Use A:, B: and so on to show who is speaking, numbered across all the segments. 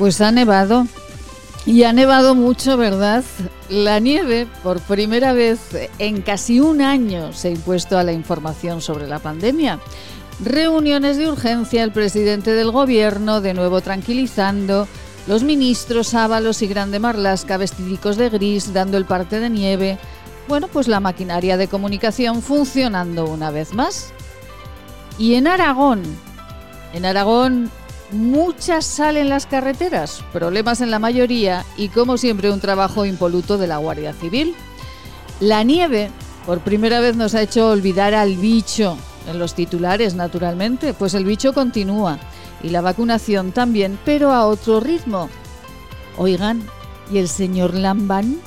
A: Pues ha nevado. Y ha nevado mucho, ¿verdad? La nieve, por primera vez en casi un año, se ha impuesto a la información sobre la pandemia. Reuniones de urgencia, el presidente del gobierno de nuevo tranquilizando, los ministros Ábalos y Grande Marlasca vestidicos de gris dando el parte de nieve. Bueno, pues la maquinaria de comunicación funcionando una vez más. Y en Aragón, en Aragón muchas salen las carreteras, problemas en la mayoría y como siempre un trabajo impoluto de la Guardia Civil. La nieve por primera vez nos ha hecho olvidar al bicho en los titulares, naturalmente, pues el bicho continúa y la vacunación también, pero a otro ritmo. Oigan, ¿y el señor Lambán?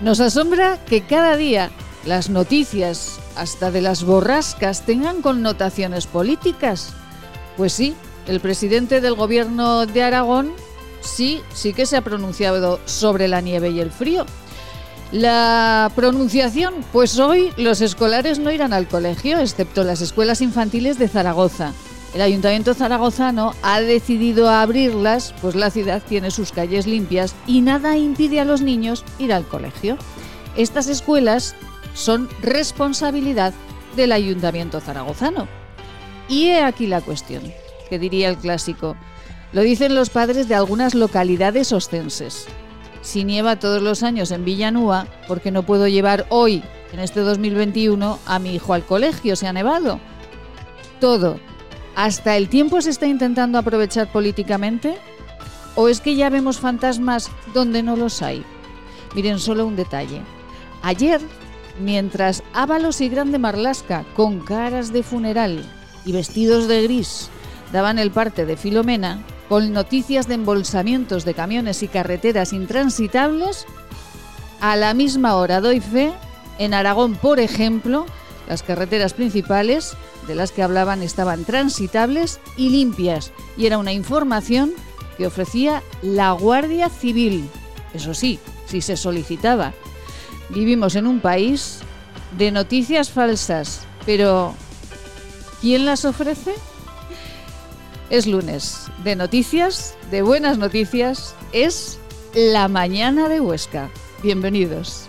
A: Nos asombra que cada día las noticias, hasta de las borrascas, tengan connotaciones políticas. Pues sí, el presidente del gobierno de Aragón sí, sí que se ha pronunciado sobre la nieve y el frío. La pronunciación, pues hoy los escolares no irán al colegio, excepto las escuelas infantiles de Zaragoza. El ayuntamiento zaragozano ha decidido abrirlas, pues la ciudad tiene sus calles limpias y nada impide a los niños ir al colegio. Estas escuelas son responsabilidad del ayuntamiento zaragozano. Y he aquí la cuestión diría el clásico. Lo dicen los padres de algunas localidades ostenses. Si nieva todos los años en Villanúa, ¿por qué no puedo llevar hoy, en este 2021, a mi hijo al colegio se ha nevado? Todo. ¿Hasta el tiempo se está intentando aprovechar políticamente? ¿O es que ya vemos fantasmas donde no los hay? Miren, solo un detalle. Ayer, mientras Ábalos y Grande Marlasca, con caras de funeral y vestidos de gris, daban el parte de Filomena, con noticias de embolsamientos de camiones y carreteras intransitables, a la misma hora doy fe, en Aragón, por ejemplo, las carreteras principales de las que hablaban estaban transitables y limpias, y era una información que ofrecía la Guardia Civil. Eso sí, si se solicitaba. Vivimos en un país de noticias falsas, pero ¿quién las ofrece? Es lunes de noticias, de buenas noticias. Es la mañana de Huesca. Bienvenidos.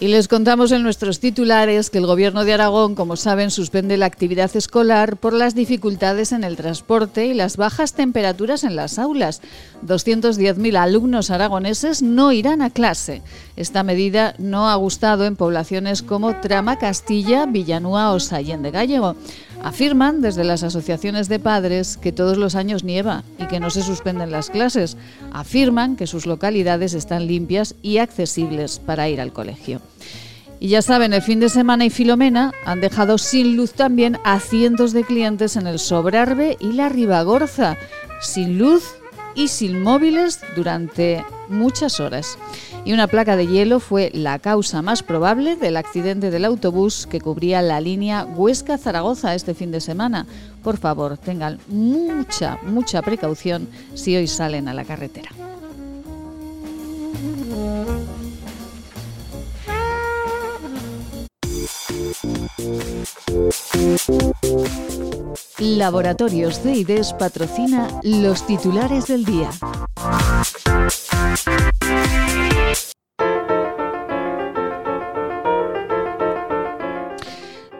A: Y les contamos en nuestros titulares que el Gobierno de Aragón, como saben, suspende la actividad escolar por las dificultades en el transporte y las bajas temperaturas en las aulas. 210.000 alumnos aragoneses no irán a clase. Esta medida no ha gustado en poblaciones como Trama, Castilla, Villanúa o Sallén de Gallego. Afirman desde las asociaciones de padres que todos los años nieva y que no se suspenden las clases. Afirman que sus localidades están limpias y accesibles para ir al colegio. Y ya saben, el fin de semana y Filomena han dejado sin luz también a cientos de clientes en el Sobrarbe y la Ribagorza, sin luz y sin móviles durante muchas horas. Y una placa de hielo fue la causa más probable del accidente del autobús que cubría la línea Huesca-Zaragoza este fin de semana. Por favor, tengan mucha, mucha precaución si hoy salen a la carretera. Laboratorios de IDES patrocina los titulares del día.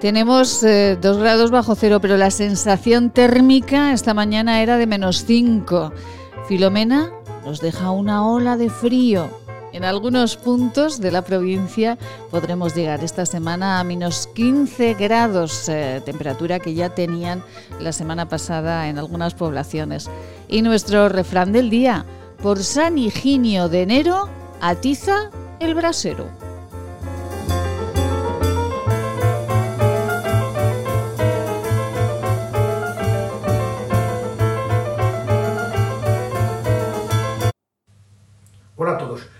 A: Tenemos eh, dos grados bajo cero, pero la sensación térmica esta mañana era de menos 5. Filomena nos deja una ola de frío. En algunos puntos de la provincia podremos llegar esta semana a menos 15 grados, eh, temperatura que ya tenían la semana pasada en algunas poblaciones. Y nuestro refrán del día, por San Higinio de enero, atiza el brasero.
B: Hola a todos.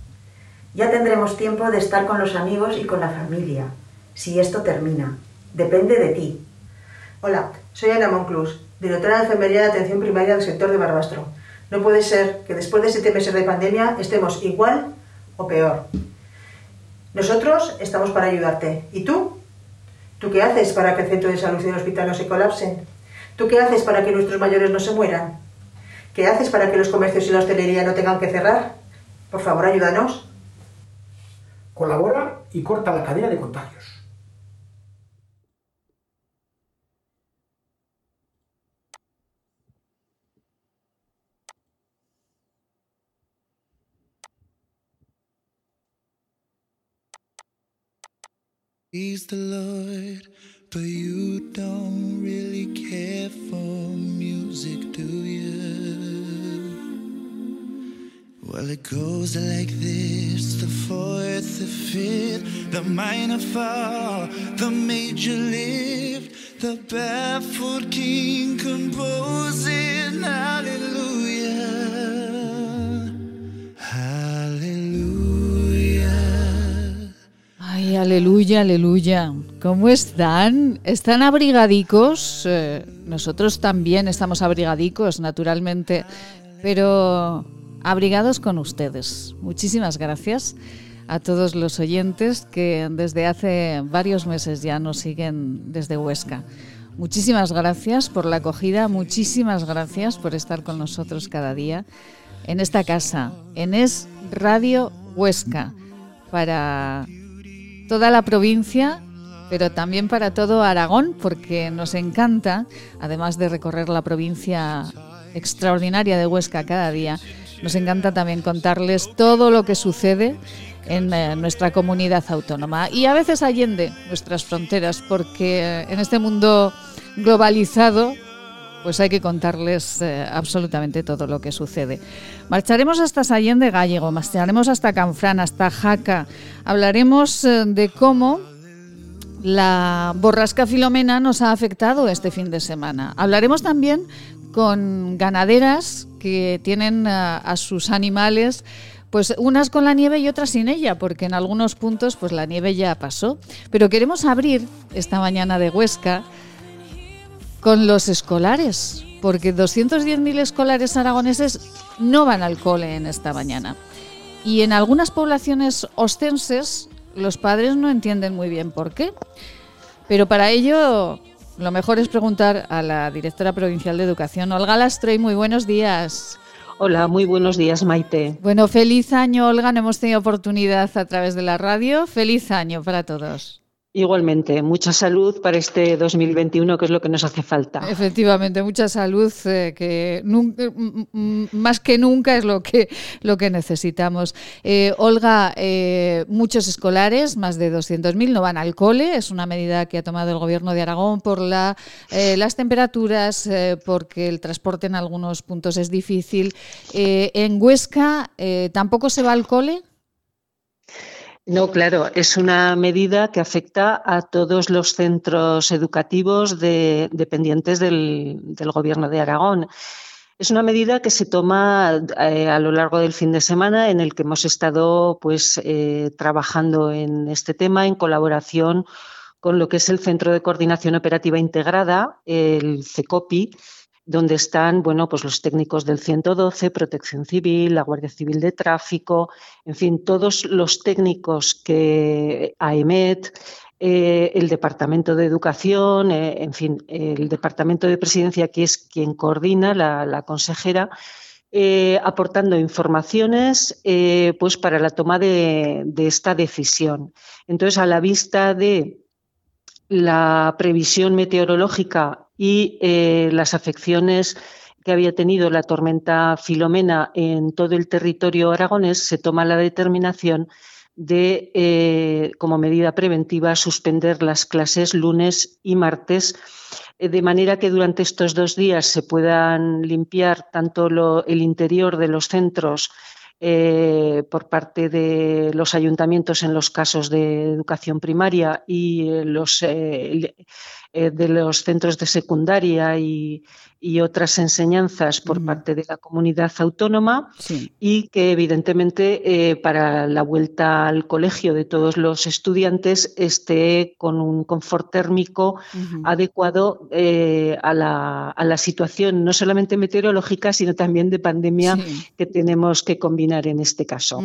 C: Ya tendremos tiempo de estar con los amigos y con la familia, si esto termina. Depende de ti.
D: Hola, soy Ana Monclus, directora de Enfermería de Atención Primaria del sector de Barbastro. No puede ser que después de siete meses de pandemia estemos igual o peor. Nosotros estamos para ayudarte. ¿Y tú? ¿Tú qué haces para que el centro de salud y el hospital no se colapsen? ¿Tú qué haces para que nuestros mayores no se mueran? ¿Qué haces para que los comercios y la hostelería no tengan que cerrar? Por favor, ayúdanos.
B: Colabora y corta la cadena de contagios.
E: He's the Lord, but you don't really care for music, do you? Well, it goes like this the fourth, the fifth, the minor fall, the major lift, the baffled king composing hallelujah.
A: aleluya, aleluya. ¿Cómo están? ¿Están abrigadicos? Eh, nosotros también estamos abrigadicos, naturalmente, pero abrigados con ustedes. Muchísimas gracias a todos los oyentes que desde hace varios meses ya nos siguen desde Huesca. Muchísimas gracias por la acogida, muchísimas gracias por estar con nosotros cada día en esta casa, en Es Radio Huesca, para toda la provincia, pero también para todo Aragón, porque nos encanta, además de recorrer la provincia extraordinaria de Huesca cada día, nos encanta también contarles todo lo que sucede en eh, nuestra comunidad autónoma y a veces allende nuestras fronteras, porque en este mundo globalizado pues hay que contarles eh, absolutamente todo lo que sucede. Marcharemos hasta Sallén Gallego, marcharemos hasta Canfrán, hasta Jaca. Hablaremos eh, de cómo la borrasca Filomena nos ha afectado este fin de semana. Hablaremos también con ganaderas que tienen eh, a sus animales pues unas con la nieve y otras sin ella, porque en algunos puntos pues la nieve ya pasó. Pero queremos abrir esta mañana de Huesca con los escolares, porque 210.000 escolares aragoneses no van al cole en esta mañana. Y en algunas poblaciones ostenses los padres no entienden muy bien por qué. Pero para ello lo mejor es preguntar a la directora provincial de Educación, Olga Lastroy. Muy buenos días.
F: Hola, muy buenos días, Maite.
A: Bueno, feliz año, Olga. No hemos tenido oportunidad a través de la radio. Feliz año para todos.
F: Igualmente, mucha salud para este 2021, que es lo que nos hace falta.
A: Efectivamente, mucha salud, eh, que más que nunca es lo que, lo que necesitamos. Eh, Olga, eh, muchos escolares, más de 200.000, no van al cole. Es una medida que ha tomado el Gobierno de Aragón por la, las temperaturas, porque el transporte en algunos puntos es difícil. ¿En Huesca tampoco se va al cole?
F: No, claro, es una medida que afecta a todos los centros educativos dependientes del, Gobierno de Aragón. Es una medida que se toma eh, a lo largo del fin de semana en el que hemos estado pues, eh, trabajando en este tema en colaboración con lo que es el Centro de Coordinación Operativa Integrada, el CECOPI, donde están bueno, pues los técnicos del 112, Protección Civil, la Guardia Civil de Tráfico, en fin, todos los técnicos que AEMET, eh, el Departamento de Educación, eh, en fin, el Departamento de Presidencia, que es quien coordina, la, consejera, eh, aportando informaciones pues para la toma de esta decisión. Entonces, a la vista de la previsión meteorológica y eh, las afecciones que había tenido la tormenta Filomena en todo el territorio aragonés, se toma la determinación de, eh, como medida preventiva, suspender las clases lunes y martes, eh, de manera que durante estos dos días se puedan limpiar tanto el interior de los centros por parte de los ayuntamientos en los casos de educación primaria y los, de los centros de secundaria y, y otras enseñanzas por parte de la comunidad autónoma y que evidentemente eh, para la vuelta al colegio de todos los estudiantes esté con un confort térmico adecuado eh, a, la, a, la, situación no solamente meteorológica sino también de pandemia que tenemos que combinar en este caso.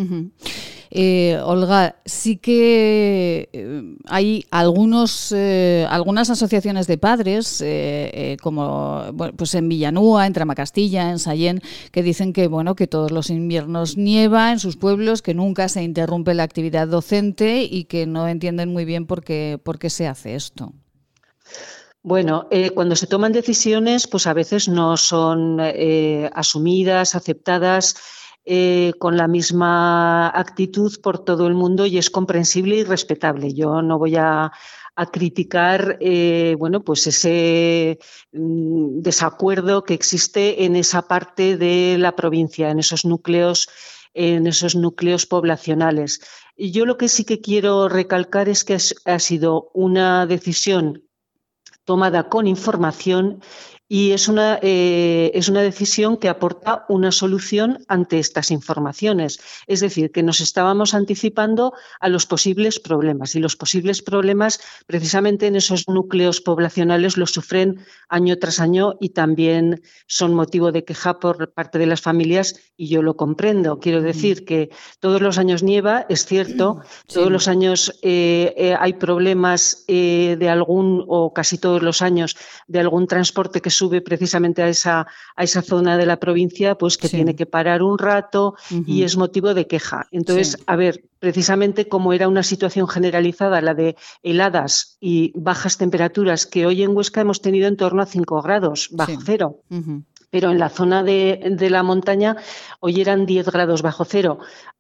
A: Eh, Olga, sí que hay algunos, algunas asociaciones de padres, como pues en Villanúa, en Tramacastilla, en Sayén, que dicen que bueno, que todos los inviernos nieva en sus pueblos, que nunca se interrumpe la actividad docente y que no entienden muy bien por qué, por qué se hace esto.
F: Bueno, eh, cuando se toman decisiones, pues a veces no son eh, asumidas, aceptadas eh, con la misma actitud por todo el mundo y es comprensible y respetable. Yo no voy a, criticar eh, bueno, pues ese mm, desacuerdo que existe en esa parte de la provincia, en esos núcleos, en esos núcleos poblacionales. Y yo lo que sí que quiero recalcar es que ha sido una decisión tomada con información y es una, eh, es una decisión que aporta una solución ante estas informaciones. Es decir, que nos estábamos anticipando a los posibles problemas y los posibles problemas precisamente en esos núcleos poblacionales los sufren año tras año y también son motivo de queja por parte de las familias y yo lo comprendo. Quiero decir que todos los años nieva, es cierto, todos los años eh, eh, hay problemas de algún o casi todos los años de algún transporte que sube precisamente a esa, a esa zona de la provincia, pues que tiene que parar un rato y es motivo de queja. Entonces, a ver, precisamente como era una situación generalizada, la de heladas y bajas temperaturas, que hoy en Huesca hemos tenido en torno a 5 grados bajo cero. pero en la zona de, de, la montaña hoy eran 10 grados bajo cero.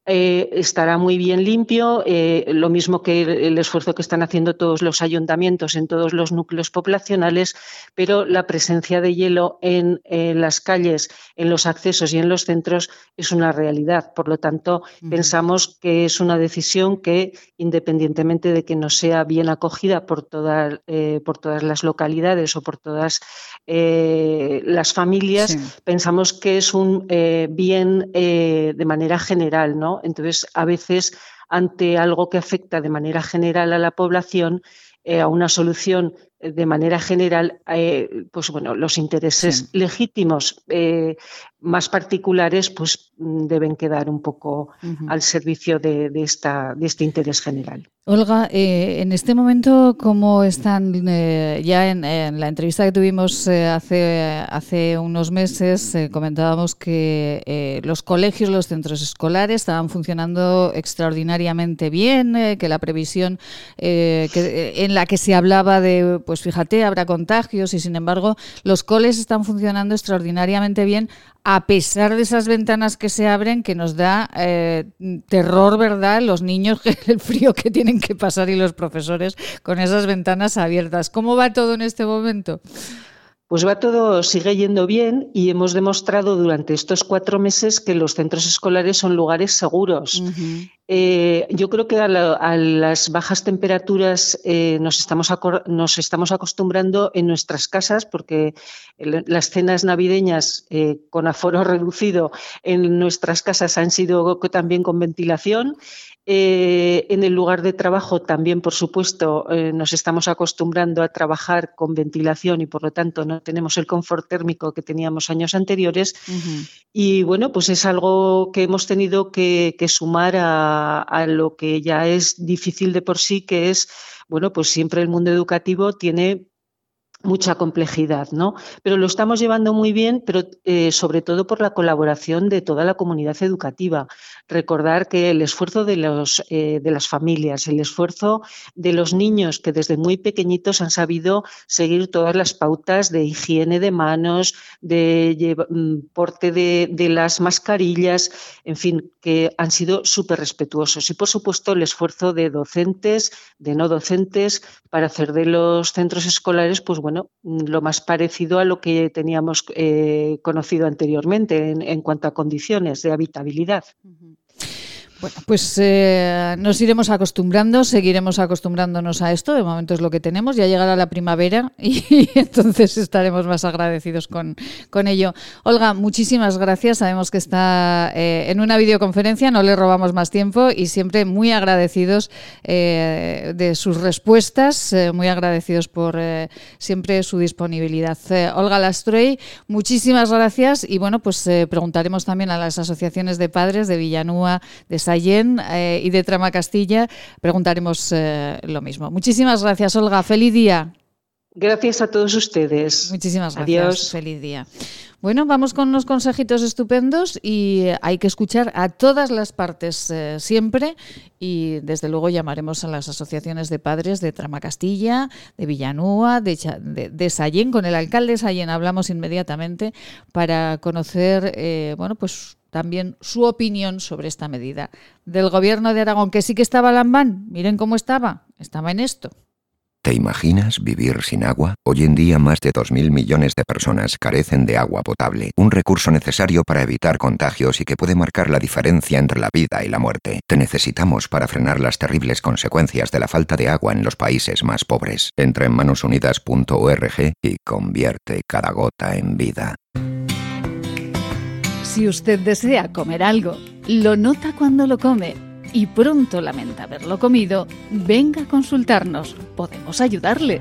F: Eh, estará muy bien limpio, eh, lo mismo que el, esfuerzo que están haciendo todos los ayuntamientos en todos los núcleos poblacionales, pero la presencia de hielo en, las calles, en los accesos y en los centros es una realidad. Por lo tanto, pensamos que es una decisión que, independientemente de que no sea bien acogida por, eh, por todas las localidades o por todas las familias, pensamos que es un bien de manera general, ¿no? Entonces, a veces, ante algo que afecta de manera general a la población, eh, a una solución de manera general, eh, pues bueno, los intereses legítimos eh, más particulares, pues deben quedar un poco al servicio de, esta, de este interés general.
A: Olga, eh, en este momento, ¿cómo están eh, ya en, la entrevista que tuvimos eh, hace, hace unos meses? comentábamos que los colegios, los centros escolares estaban funcionando extraordinariamente bien, que la previsión que, en la que se hablaba de, pues fíjate, habrá contagios y sin embargo los coles están funcionando extraordinariamente bien a pesar de esas ventanas que se abren, que nos da eh, terror, ¿verdad? Los niños, el frío que tienen que pasar y los profesores con esas ventanas abiertas. ¿Cómo va todo en este momento?
F: Pues va todo, sigue yendo bien y hemos demostrado durante estos cuatro meses que los centros escolares son lugares seguros. Eh, yo creo que a, las bajas temperaturas eh, nos, estamos nos estamos acostumbrando en nuestras casas porque las cenas navideñas eh, con aforo reducido en nuestras casas han sido también con ventilación eh, en el lugar de trabajo también, por supuesto, eh, nos estamos acostumbrando a trabajar con ventilación y por lo tanto no tenemos el confort térmico que teníamos años anteriores. Y bueno, pues es algo que hemos tenido que, sumar a, lo que ya es difícil de por sí, que es, bueno, pues siempre el mundo educativo tiene mucha complejidad, ¿no? Pero lo estamos llevando muy bien, pero eh, sobre todo por la colaboración de toda la comunidad educativa. Recordar que el esfuerzo de, los, eh, de las familias, el esfuerzo de los niños que desde muy pequeñitos han sabido seguir todas las pautas de higiene de manos, de mm, porte de, de las mascarillas, en fin, que han sido súper respetuosos. Y por supuesto el esfuerzo de docentes, de no docentes, para hacer de los centros escolares, pues bueno, lo más parecido a lo que teníamos eh, conocido anteriormente en, cuanto a condiciones de habitabilidad.
A: Bueno, pues eh, nos iremos acostumbrando, seguiremos acostumbrándonos a esto. De momento es lo que tenemos. Ya llegará la primavera y, entonces estaremos más agradecidos con, con, ello. Olga, muchísimas gracias. Sabemos que está eh, en una videoconferencia, no le robamos más tiempo y siempre muy agradecidos eh, de sus respuestas, muy agradecidos por siempre su disponibilidad. Olga Lastrey, muchísimas gracias y bueno, pues preguntaremos también a las asociaciones de padres de Villanúa, de Eh, y de Trama Castilla, preguntaremos eh, lo mismo. Muchísimas gracias, Olga. Feliz día.
F: Gracias a todos ustedes.
A: Muchísimas gracias. Adiós. Feliz día. Bueno, vamos con unos consejitos estupendos y hay que escuchar a todas las partes eh, siempre y desde luego llamaremos a las asociaciones de padres de Trama Castilla, de Villanúa, de, de, Sallén. Con el alcalde de Sallén hablamos inmediatamente para conocer, bueno, pues también su opinión sobre esta medida del gobierno de Aragón, que sí que estaba Lambán, miren cómo estaba, estaba en esto.
G: ¿Te imaginas vivir sin agua? Hoy en día más de 2.000 millones de personas carecen de agua potable, un recurso necesario para evitar contagios y que puede marcar la diferencia entre la vida y la muerte. Te necesitamos para frenar las terribles consecuencias de la falta de agua en los países más pobres. Entra en manosunidas.org y convierte cada gota en vida.
A: Si usted desea comer algo, lo nota cuando lo come y pronto lamenta haberlo comido, venga a consultarnos. Podemos ayudarle.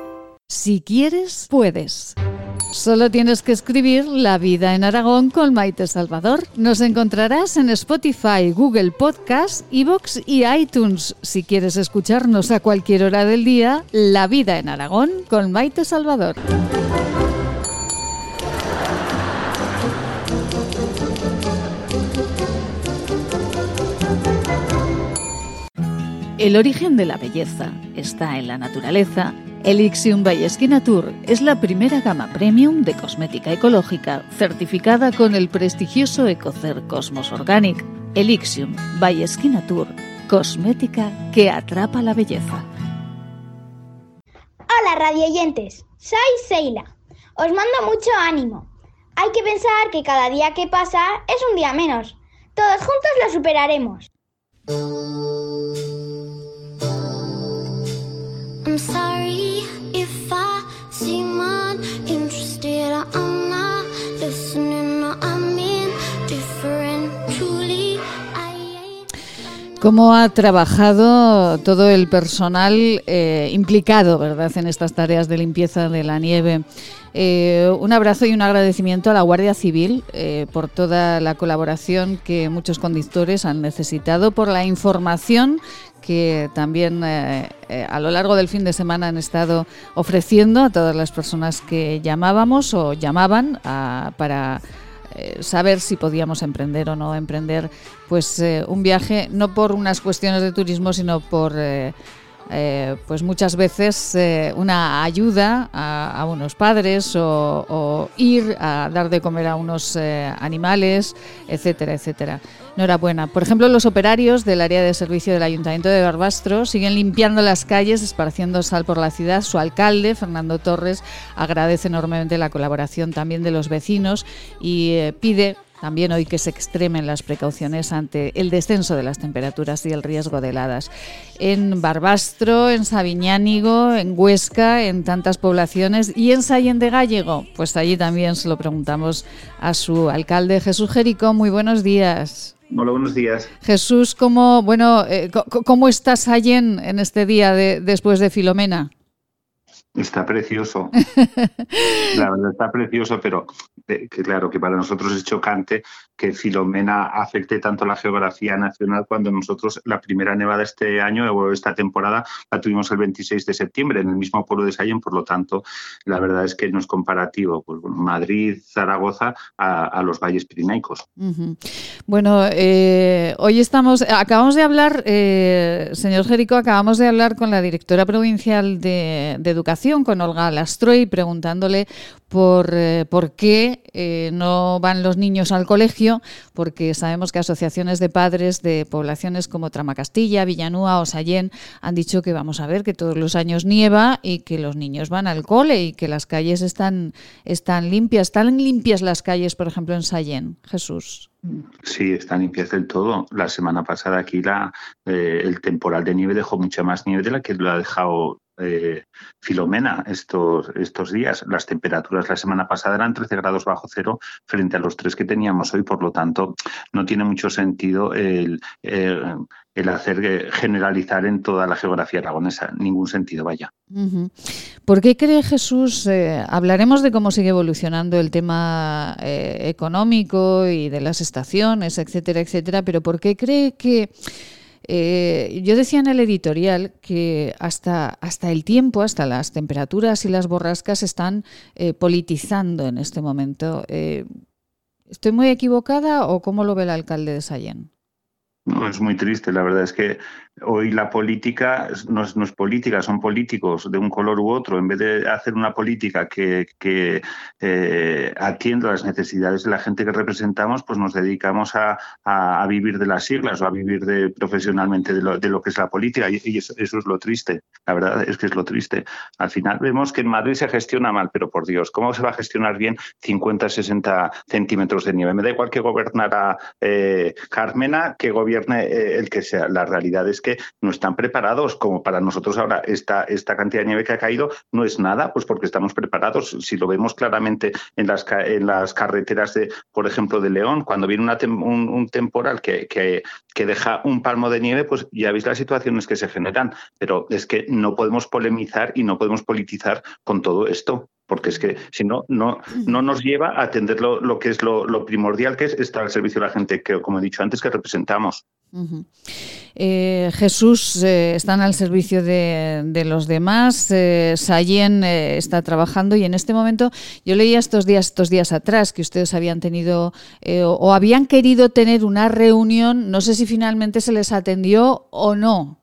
A: Si quieres, puedes. Solo tienes que escribir La vida en Aragón con Maite Salvador. Nos encontrarás en Spotify, Google Podcast, Evox y iTunes. Si quieres escucharnos a cualquier hora del día, La vida en Aragón con Maite Salvador. El origen de la belleza está en la naturaleza Elixium by Tour es la primera gama premium de cosmética ecológica certificada con el prestigioso Ecocer Cosmos Organic. Elixium by Tour, cosmética que atrapa la belleza.
H: Hola radioyentes, soy Seila. Os mando mucho ánimo. Hay que pensar que cada día que pasa es un día menos. Todos juntos lo superaremos.
A: ¿Cómo ha trabajado todo el personal eh, implicado ¿verdad? en estas tareas de limpieza de la nieve? Eh, un abrazo y un agradecimiento a la Guardia Civil eh, por toda la colaboración que muchos conductores han necesitado, por la información que también a lo largo del fin de semana han estado ofreciendo a todas las personas que llamábamos o llamaban para eh, saber si podíamos emprender o no emprender pues eh, un viaje no por unas cuestiones de turismo sino por eh, pues muchas veces una ayuda a, unos padres o, ir a dar de comer a unos animales, etcétera, etcétera. Enhorabuena. Por ejemplo, los operarios del área de servicio del Ayuntamiento de Barbastro siguen limpiando las calles, esparciendo sal por la ciudad. Su alcalde, Fernando Torres, agradece enormemente la colaboración también de los vecinos y eh, pide también hoy que se extremen las precauciones ante el descenso de las temperaturas y el riesgo de heladas. En Barbastro, en Sabiñánigo, en Huesca, en tantas poblaciones y en Sallén de Gallego, pues allí también se lo preguntamos a su alcalde Jesús Jerico. Muy buenos días.
I: Hola, buenos días.
A: Jesús, ¿cómo, bueno, eh, ¿cómo está Sallén en este día de, después de Filomena?
I: Está precioso. La verdad está precioso, pero que claro que para nosotros es chocante que Filomena afecte tanto la geografía nacional cuando nosotros la primera nevada este año o esta temporada la tuvimos el 26 de septiembre en el mismo pueblo de Sallén, por lo tanto la verdad es que no es comparativo pues, Madrid, Zaragoza a, los valles pirineicos.
A: Bueno, eh, hoy estamos, acabamos de hablar, eh, señor Jerico, acabamos de hablar con la directora provincial de, de Educación con Olga Lastroy preguntándole por, eh, por qué eh, no van los niños al colegio, porque sabemos que asociaciones de padres de poblaciones como Tramacastilla, Villanúa o Sallén han dicho que vamos a ver que todos los años nieva y que los niños van al cole y que las calles están, están limpias. ¿Están limpias las calles, por ejemplo, en Sallén, Jesús?
I: Sí, están limpias del todo. La semana pasada aquí la, eh, el temporal de nieve dejó mucha más nieve de la que lo ha dejado eh, Filomena estos, estos días. Las temperaturas la semana pasada eran 13 grados bajo cero frente a los tres que teníamos hoy, por lo tanto, no tiene mucho sentido el, el, hacer generalizar en toda la geografía aragonesa. Ningún sentido, vaya.
A: ¿Por qué cree Jesús? Eh, hablaremos de cómo sigue evolucionando el tema eh, económico y de las estaciones, etcétera, etcétera, pero ¿por qué cree que eh, yo decía en el editorial que hasta, hasta el tiempo, hasta las temperaturas y las borrascas están eh, politizando en este momento. Eh, ¿Estoy muy equivocada o cómo lo ve el alcalde de Sallén?
I: No, es muy triste. La verdad es que hoy la política no es, política, son políticos de un color u otro. En vez de hacer una política que, que eh, atienda las necesidades de la gente que representamos, pues nos dedicamos a, vivir de las siglas o a vivir de, profesionalmente de lo, de lo que es la política. Y, eso, es lo triste. La verdad es que es lo triste. Al final vemos que en Madrid se gestiona mal, pero por Dios, ¿cómo se va a gestionar bien 50, 60 centímetros de nieve? Me da igual que gobernara eh, Carmena que gobierne eh, el que sea. La realidad es que no están preparados, como para nosotros ahora esta, esta cantidad de nieve que ha caído no es nada, pues porque estamos preparados. Si lo vemos claramente en las, en las carreteras, de, por ejemplo, de León, cuando viene un, temporal que, que, que deja un palmo de nieve, pues ya veis las situaciones que se generan. Pero es que no podemos polemizar y no podemos politizar con todo esto porque es que si no, no, no nos lleva a atender lo, que es lo, primordial, que es estar al servicio de la gente que, como he dicho antes, que representamos.
A: Eh, Jesús eh, están al servicio de, los demás, eh, Sayen eh, está trabajando y en este momento yo leía estos días, estos días atrás que ustedes habían tenido o habían querido tener una reunión, no sé si finalmente se les atendió o no.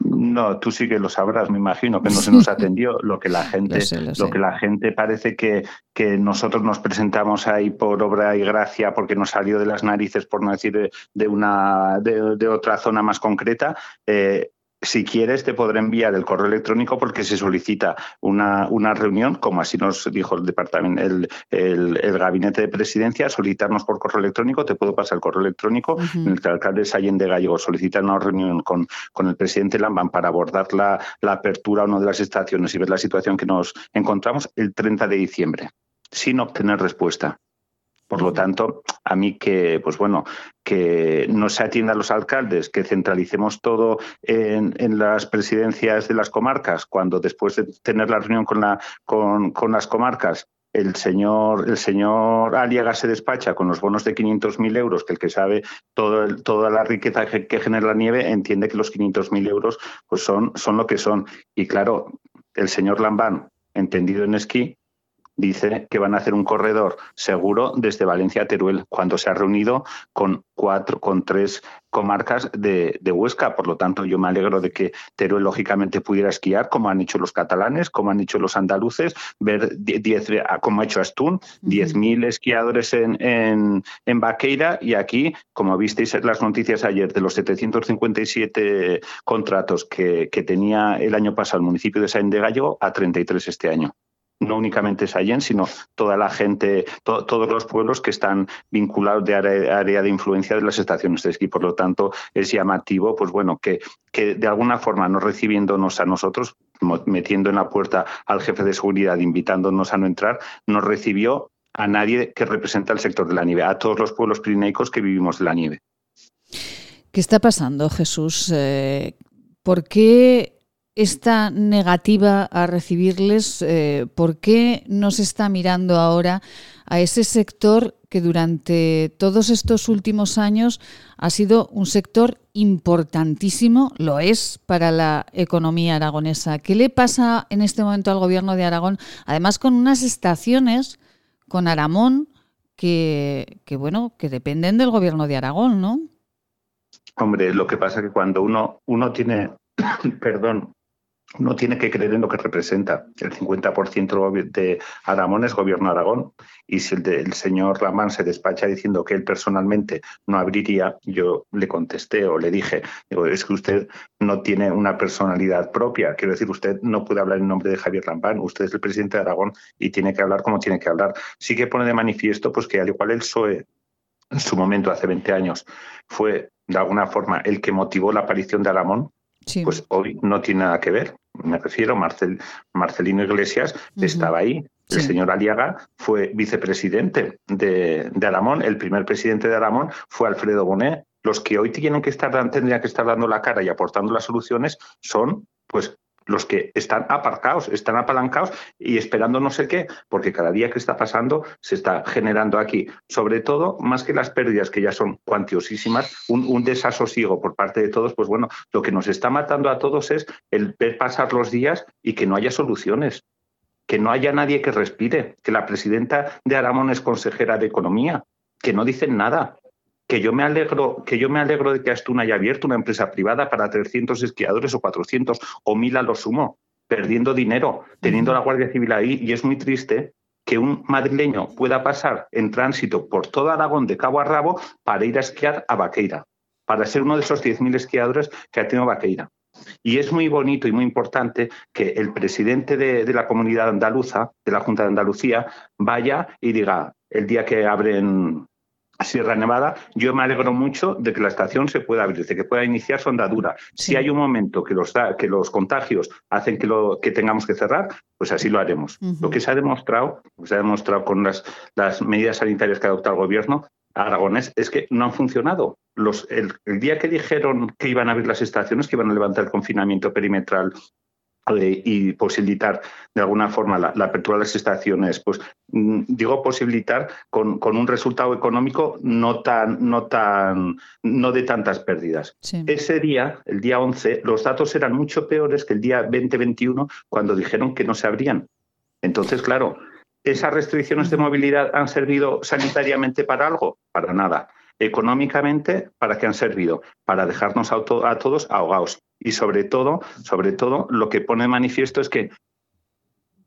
I: No, tú sí que lo sabrás, me imagino que no se nos atendió lo que la gente, lo, que la gente parece que, que nosotros nos presentamos ahí por obra y gracia porque nos salió de las narices, por no decir de una de, de otra zona más concreta. Eh, si quieres, te podré enviar el correo electrónico porque se solicita una, una reunión, como así nos dijo el departamento, el, el, gabinete de presidencia, solicitarnos por correo electrónico, te puedo pasar el correo electrónico, en el que el alcalde Sayen de Gallego. Solicita una reunión con, con el presidente Lamban para abordar la, la apertura a una de las estaciones y ver la situación que nos encontramos el 30 de diciembre, sin obtener respuesta. Por lo tanto, a mí que, pues bueno, que no se atienda a los alcaldes, que centralicemos todo en, las presidencias de las comarcas, cuando después de tener la reunión con, la, con, las comarcas el señor, el señor Aliaga se despacha con los bonos de 500.000 euros, que el que sabe toda la riqueza que, genera la nieve entiende que los 500.000 euros pues son lo que son. Y claro, el señor Lambán, entendido en esquí, dice que van a hacer un corredor seguro desde Valencia a Teruel, cuando se ha reunido con cuatro, con tres comarcas de, Huesca. Por lo tanto, yo me alegro de que Teruel lógicamente pudiera esquiar, como han hecho los catalanes, como han hecho los andaluces, ver diez, como ha hecho Astún, 10.000 esquiadores en, en, en Baqueira y aquí, como visteis en las noticias ayer, de los 757 contratos que, que tenía el año pasado el municipio de Saint de Gallego, a 33 este año. No únicamente Sallén, sino toda la gente, todos los pueblos que están vinculados de área, de influencia de las estaciones de esquí. Por lo tanto, es llamativo, pues bueno, que, que de alguna forma no recibiéndonos a nosotros, metiendo en la puerta al jefe de seguridad, invitándonos a no entrar, nos recibió a nadie que representa el sector de la nieve, a todos los pueblos pirineicos que vivimos de la nieve.
A: ¿Qué está pasando, Jesús? Eh, ¿Por qué esta negativa a recibirles? Eh, ¿Por qué no se está mirando ahora a ese sector que durante todos estos últimos años ha sido un sector importantísimo, lo es para la economía aragonesa? ¿Qué le pasa en este momento al gobierno de Aragón? Además, con unas estaciones, con Aramón, que, que bueno, que dependen del gobierno de Aragón, ¿no?
I: Hombre, lo que pasa es que cuando uno, uno tiene, perdón, uno tiene que creer en lo que representa. El 50% de Aragón es gobierno de Aragón. Y si el, señor Ramán se despacha diciendo que él personalmente no abriría, yo le contesté o le dije, es que usted no tiene una personalidad propia. Quiero decir, usted no puede hablar en nombre de Javier Ramán. Usted es el presidente de Aragón y tiene que hablar como tiene que hablar. Sí que pone de manifiesto pues, que al igual el PSOE en su momento, hace 20 años, fue de alguna forma el que motivó la aparición de Aramón, pues hoy no tiene nada que ver. Me refiero, Marcel, Marcelino Iglesias estaba ahí. El señor Aliaga fue vicepresidente de, de, Aramón. El primer presidente de Aramón fue Alfredo Bonet. Los que hoy tienen que estar, tendrían que estar dando la cara y aportando las soluciones son pues los que están aparcados, están apalancados y esperando no sé qué, porque cada día que está pasando se está generando aquí, sobre todo, más que las pérdidas que ya son cuantiosísimas, un, desasosiego por parte de todos, pues bueno, lo que nos está matando a todos es el ver pasar los días y que no haya soluciones, que no haya nadie que respire, que la presidenta de Aramón es consejera de Economía, que no dicen nada, que yo me alegro, que yo me alegro de que Astuna haya abierto una empresa privada para 300 esquiadores o 400 o 1000 a lo sumo, perdiendo dinero, teniendo la Guardia Civil ahí y es muy triste que un madrileño pueda pasar en tránsito por todo Aragón de cabo a rabo para ir a esquiar a Vaqueira, para ser uno de esos 10.000 esquiadores que ha tenido Vaqueira. Y es muy bonito y muy importante que el presidente de, de, la comunidad andaluza, de la Junta de Andalucía, vaya y diga, el día que abren Sierra Nevada, yo me alegro mucho de que la estación se pueda abrir, de que pueda iniciar su andadura. Si hay un momento que los, que los contagios hacen que, lo, que tengamos que cerrar, pues así lo haremos. Lo que se ha demostrado, se ha demostrado con las, las medidas sanitarias que ha adoptado el gobierno aragonés, es que no han funcionado. Los, el, día que dijeron que iban a abrir las estaciones, que iban a levantar el confinamiento perimetral y posibilitar de alguna forma la, apertura de las estaciones, pues mm, digo posibilitar con, con, un resultado económico no tan, no tan, no de tantas pérdidas. Ese día, el día 11, los datos eran mucho peores que el día 2021 cuando dijeron que no se abrían. Entonces, claro, ¿esas restricciones de movilidad han servido sanitariamente para algo? Para nada. Económicamente, ¿para qué han servido? Para dejarnos a, a todos ahogados y sobre todo, sobre todo, lo que pone manifiesto es que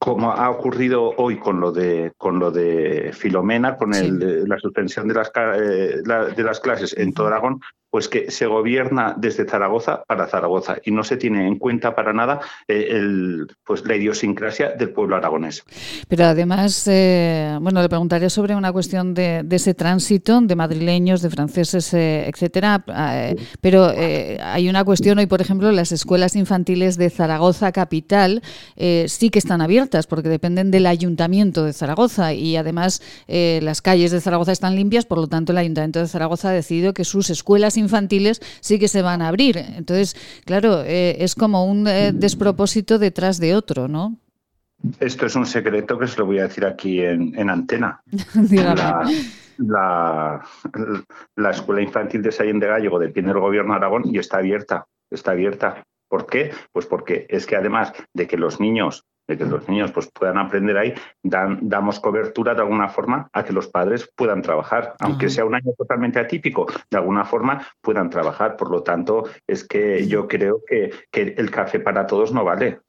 I: como ha ocurrido hoy con lo de con lo de Filomena, con el, la suspensión de las, eh, de las clases en todo Aragón, pues que se gobierna desde Zaragoza para Zaragoza y no se tiene en cuenta para nada eh, el, pues la idiosincrasia del pueblo aragonés.
A: Pero además, eh, bueno, le preguntaría sobre una cuestión de, ese tránsito de madrileños, de franceses, eh, etcétera. pero hay una cuestión hoy, por ejemplo, las escuelas infantiles de Zaragoza capital sí que están abiertas porque dependen del ayuntamiento de Zaragoza y además las calles de Zaragoza están limpias, por lo tanto el ayuntamiento de Zaragoza ha decidido que sus escuelas infantiles sí que se van a abrir. Entonces, claro, eh, es como un eh, despropósito detrás de otro, ¿no?
I: Esto es un secreto que se lo voy a decir aquí en, antena. la, la, escuela infantil de Sallén de Gallego depende del gobierno de Aragón y está abierta. Está abierta. ¿Por qué? Pues porque es que además de que los niños de que los niños pues, puedan aprender ahí, dan, damos cobertura de alguna forma a que los padres puedan trabajar, aunque sea un año totalmente atípico, de alguna forma puedan trabajar. Por lo tanto, es que yo creo que, que el café para todos no vale.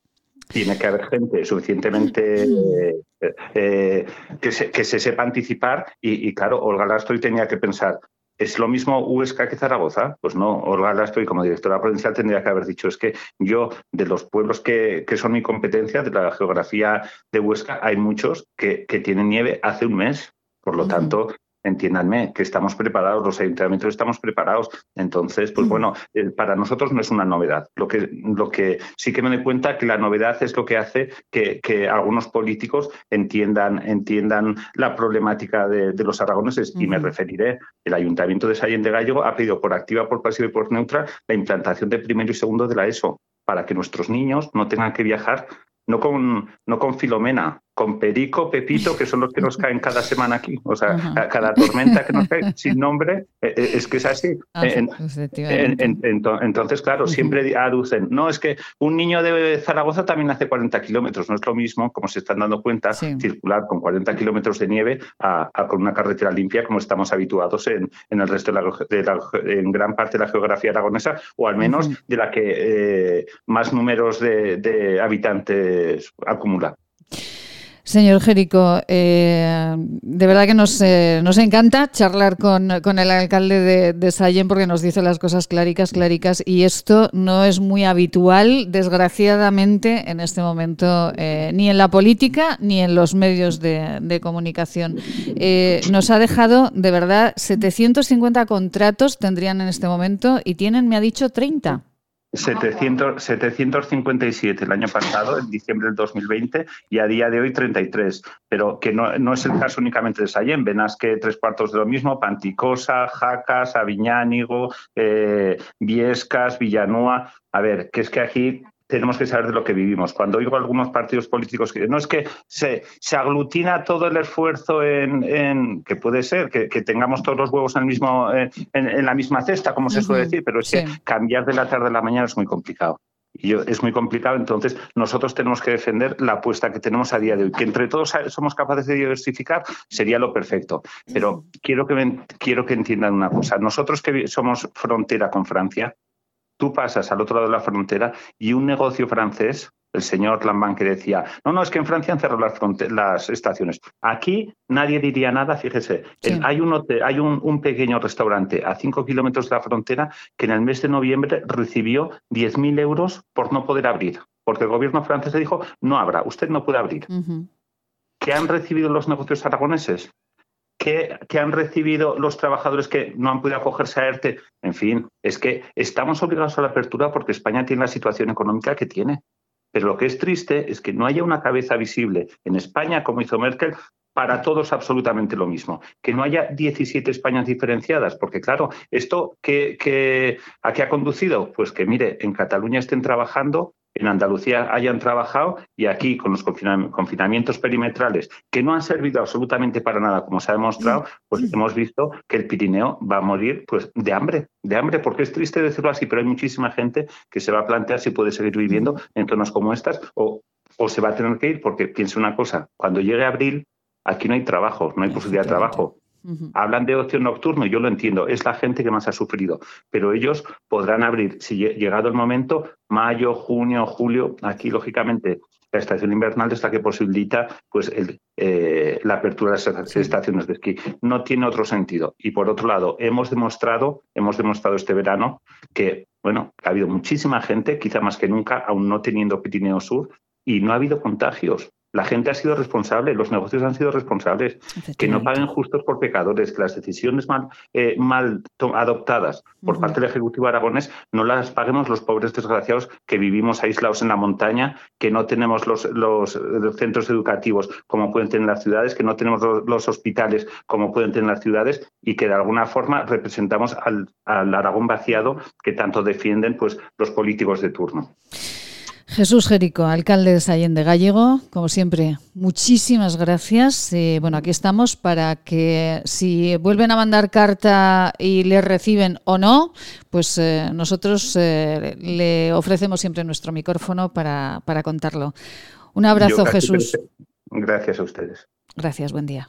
I: Tiene que haber gente suficientemente eh, eh, que, se, que, se, sepa anticipar y, y, claro, Olga Lastroy tenía que pensar, ¿Es lo mismo Huesca que Zaragoza? Pues no, Olga Lastra, como directora provincial, tendría que haber dicho, es que yo, de los pueblos que, que son mi competencia, de la geografía de Huesca, hay muchos que, que tienen nieve hace un mes. Por lo tanto, entiéndanme, que estamos preparados, los ayuntamientos estamos preparados. Entonces, pues bueno, eh, para nosotros no es una novedad. Lo que, lo que sí que me doy cuenta que la novedad es lo que hace que, que algunos políticos entiendan, entiendan la problemática de, de los aragoneses. Y me referiré, el ayuntamiento de Sallén de Gallego ha pedido por activa, por pasiva y por neutra la implantación de primero y segundo de la ESO para que nuestros niños no tengan que viajar no con, no con Filomena, con Perico, Pepito, que son los que nos caen cada semana aquí. O sea, cada tormenta que nos cae sin nombre, eh, eh, es que es así.
A: Ah,
I: entonces, claro, siempre aducen, no, es que un niño de Zaragoza también hace 40 kilómetros, no es lo mismo, como se están dando cuenta, circular con 40 kilómetros de nieve a, con una carretera limpia como estamos habituados en, en el resto de la, en gran parte de la geografía aragonesa, o al menos de la que eh, más números de, de habitantes acumula.
A: Señor Jerico, eh, de verdad que nos, eh, nos encanta charlar con, con el alcalde de, de Sallén porque nos dice las cosas claricas, claricas, y esto no es muy habitual, desgraciadamente, en este momento, eh, ni en la política ni en los medios de, de comunicación. Eh, nos ha dejado, de verdad, 750 contratos tendrían en este momento y tienen, me ha dicho, 30.
I: 700, 757 el año pasado, en diciembre del 2020, y a día de hoy 33. Pero que no, no es el caso únicamente de Sallén. que tres cuartos de lo mismo, Panticosa, Jacas, Aviñánigo, eh, Viescas, Villanueva. A ver, que es que aquí tenemos que saber de lo que vivimos. Cuando oigo algunos partidos políticos que no es que se, se aglutina todo el esfuerzo en, que puede ser que, tengamos todos los huevos en, el mismo, en, en, la misma cesta, como se suele decir, pero es que cambiar de la tarde a la mañana es muy complicado. Y yo, es muy complicado, entonces nosotros tenemos que defender la apuesta que tenemos a día de hoy. Que entre todos somos capaces de diversificar sería lo perfecto. Pero quiero que, quiero que entiendan una cosa. Nosotros que somos frontera con Francia, tú pasas al otro lado de la frontera y un negocio francés, el señor Lambán que decía, no, no, es que en Francia han cerrado las, las estaciones. Aquí nadie diría nada, fíjese, hay, un, hay un, pequeño restaurante a cinco kilómetros de la frontera que en el mes de noviembre recibió 10.000 euros por no poder abrir, porque el gobierno francés le dijo, no habrá, usted no puede abrir. ¿Qué han recibido los negocios aragoneses? Que, han recibido los trabajadores que no han podido acogerse a ERTE. En fin, es que estamos obligados a la apertura porque España tiene la situación económica que tiene. Pero lo que es triste es que no haya una cabeza visible en España, como hizo Merkel, para todos absolutamente lo mismo. Que no haya 17 Españas diferenciadas, porque claro, ¿esto qué, a qué ha conducido? Pues que mire, en Cataluña estén trabajando en Andalucía hayan trabajado y aquí con los confinamientos perimetrales que no han servido absolutamente para nada, como se ha demostrado, pues hemos visto que el Pirineo va a morir pues de hambre, de hambre, porque es triste decirlo así, pero hay muchísima gente que se va a plantear si puede seguir viviendo en zonas como estas o, o se va a tener que ir, porque piense una cosa, cuando llegue abril, aquí no hay trabajo, no hay posibilidad de trabajo. Hablan de ocio nocturno, yo lo entiendo, es la gente que más ha sufrido, pero ellos podrán abrir, si llegado el momento, mayo, junio, julio, aquí lógicamente la estación invernal es la que posibilita pues, eh, la apertura de las estaciones de esquí. No tiene otro sentido. Y por otro lado, hemos demostrado, hemos demostrado este verano que, bueno, ha habido muchísima gente, quizá más que nunca, aún no teniendo Pirineo Sur, y no ha habido contagios. La gente ha sido responsable, los negocios han sido responsables, que no paguen justos por pecadores, que las decisiones mal, eh, mal adoptadas por parte del Ejecutivo aragonés no las paguemos los pobres desgraciados que vivimos aislados en la montaña, que no tenemos los, los, centros educativos como pueden tener las ciudades, que no tenemos los, hospitales como pueden tener las ciudades y que de alguna forma representamos al, al Aragón vaciado que tanto defienden pues, los políticos de turno.
A: Jesús Jerico, alcalde de Sallén de Gallego, como siempre, muchísimas gracias. Eh, bueno, aquí estamos para que si vuelven a mandar carta y le reciben o no, pues eh, nosotros eh, le ofrecemos siempre nuestro micrófono para, para contarlo. Un abrazo, Jesús.
I: Gracias a ustedes.
A: Gracias, buen día.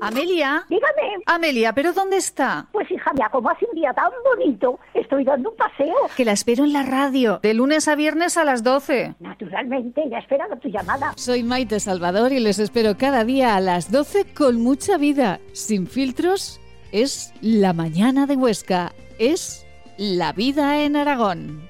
A: Amelia.
J: Dígame.
A: Amelia, ¿pero dónde está?
J: Pues hija mía, como hace un día tan bonito, estoy dando un paseo.
A: Que la espero en la radio, de lunes a viernes a las 12.
J: Naturalmente, ya esperado tu llamada.
A: Soy Maite Salvador y les espero cada día a las 12 con mucha vida, sin filtros. Es la mañana de Huesca, es la vida en Aragón.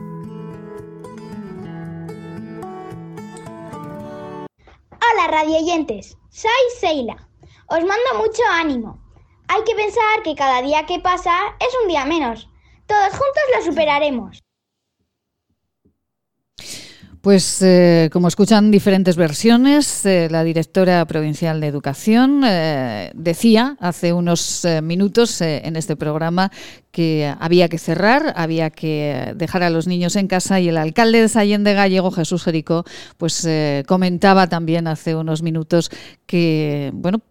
H: radioyentes, soy Seila. Os mando mucho ánimo. Hay que pensar que cada día que pasa es un día menos. Todos juntos lo superaremos.
A: Pues eh, como escuchan diferentes versiones, eh, la directora provincial de Educación eh, decía hace unos minutos en este programa que había que cerrar, había que dejar a los niños en casa y el alcalde de Sallén de Gallego, Jesús Jerico, pues comentaba también hace unos minutos que, bueno,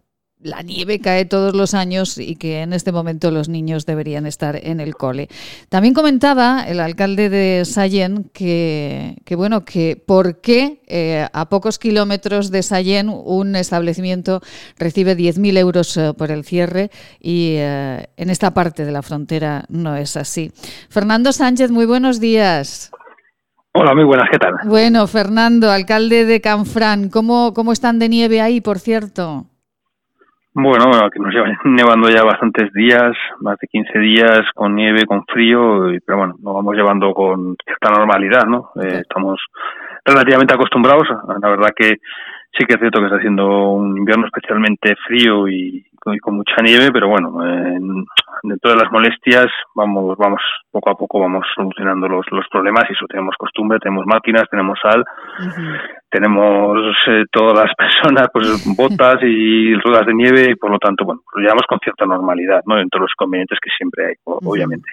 A: la nieve cae todos los años y que en este momento los niños deberían estar en el cole. También comentaba el alcalde de Sallén que, bueno, que por qué eh, a pocos kilómetros de Sallén un establecimiento recibe 10.000 euros eh, por el cierre y eh, en esta parte de la frontera no es así. Fernando Sánchez, muy buenos días.
K: Hola, muy buenas, ¿qué tal?
A: Bueno, Fernando, alcalde de Canfrán, ¿cómo, cómo están de nieve ahí, por cierto?
K: Bueno, que nos lleva nevando ya bastantes días, más de 15 días con nieve, con frío, pero bueno, nos vamos llevando con cierta normalidad, ¿no? Eh, estamos relativamente acostumbrados. La verdad que sí que es cierto que está haciendo un invierno especialmente frío y, con mucha nieve, pero bueno, dentro de las molestias vamos, vamos poco a poco vamos solucionando los, los problemas y eso tenemos costumbre, tenemos máquinas, tenemos sal, tenemos eh, todas las personas pues botas y ruedas de nieve y por lo tanto bueno lo llevamos con cierta normalidad no dentro de los inconvenientes que siempre hay obviamente.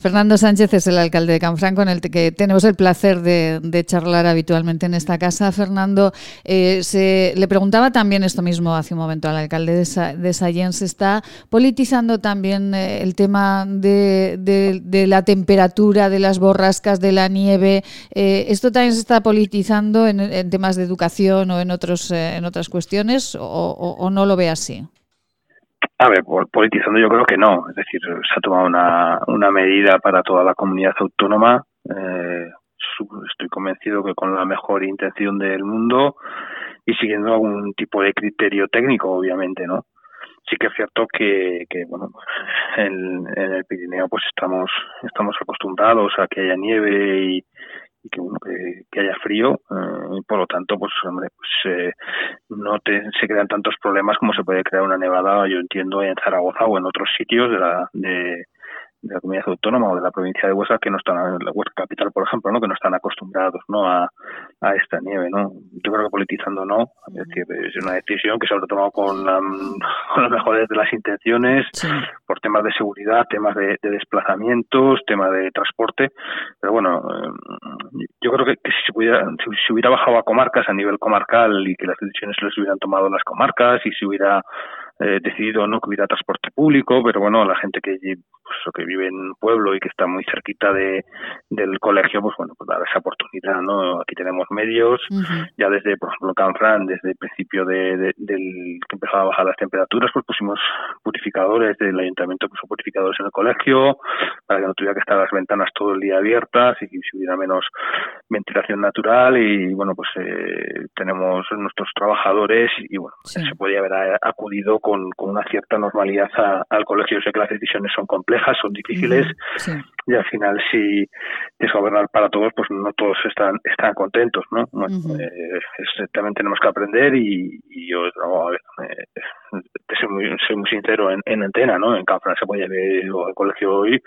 A: Fernando Sánchez es el alcalde de Canfrán con el que tenemos el placer de, charlar habitualmente en esta casa. Fernando eh, se le preguntaba también esto mismo hace un momento al alcalde de, Sa, de Sallén. Se está politizando también eh, el tema de, de, la temperatura de las borrascas de la nieve. Esto también se está politizando en, en temas de educación o en otros eh, en otras cuestiones o, no lo ve así?
K: A ver, politizando yo creo que no. Es decir, se ha tomado una, una medida para toda la comunidad autónoma. Eh, estoy convencido que con la mejor intención del mundo y siguiendo algún tipo de criterio técnico, obviamente, ¿no? Sí que es cierto que, que bueno, en, en el Pirineo pues estamos estamos acostumbrados a que haya nieve y, y que bueno que, haya frío eh, y por lo tanto pues hombre pues eh, no te, se crean tantos problemas como se puede crear una nevada yo entiendo en Zaragoza o en otros sitios de la de, de la comunidad autónoma o de la provincia de Huesca que no están en la Huesca capital por ejemplo no que no están acostumbrados no a, a esta nieve no yo creo que politizando no es decir es una decisión que se habrá tomado con, la, con las mejores de las intenciones por temas de seguridad temas de, desplazamientos temas de transporte pero bueno eh, yo creo que, si se pudiera si, se hubiera bajado a comarcas a nivel comarcal y que las decisiones las hubieran tomado las comarcas y si hubiera eh, decidido no que hubiera transporte público, pero bueno, la gente que, pues, que vive en un pueblo y que está muy cerquita de, del colegio, pues bueno, pues dar esa oportunidad, ¿no? Aquí tenemos medios, ya desde, por ejemplo, Canfran, desde el principio de, del que empezaba a bajar las temperaturas, pues pusimos purificadores del ayuntamiento, puso purificadores en el colegio, para que no tuviera que estar las ventanas todo el día abiertas y que hubiera menos ventilación natural y bueno, pues eh, tenemos nuestros trabajadores y, bueno, se podía haber acudido con, con una cierta normalidad al colegio. Yo sé que las decisiones son complejas, son difíciles y al final si es gobernar para todos, pues no todos están están contentos, ¿no? Eh, también tenemos que aprender y, yo ver, eh, soy, muy, soy muy sincero en, en antena, ¿no? En Canfrán se puede ir al colegio hoy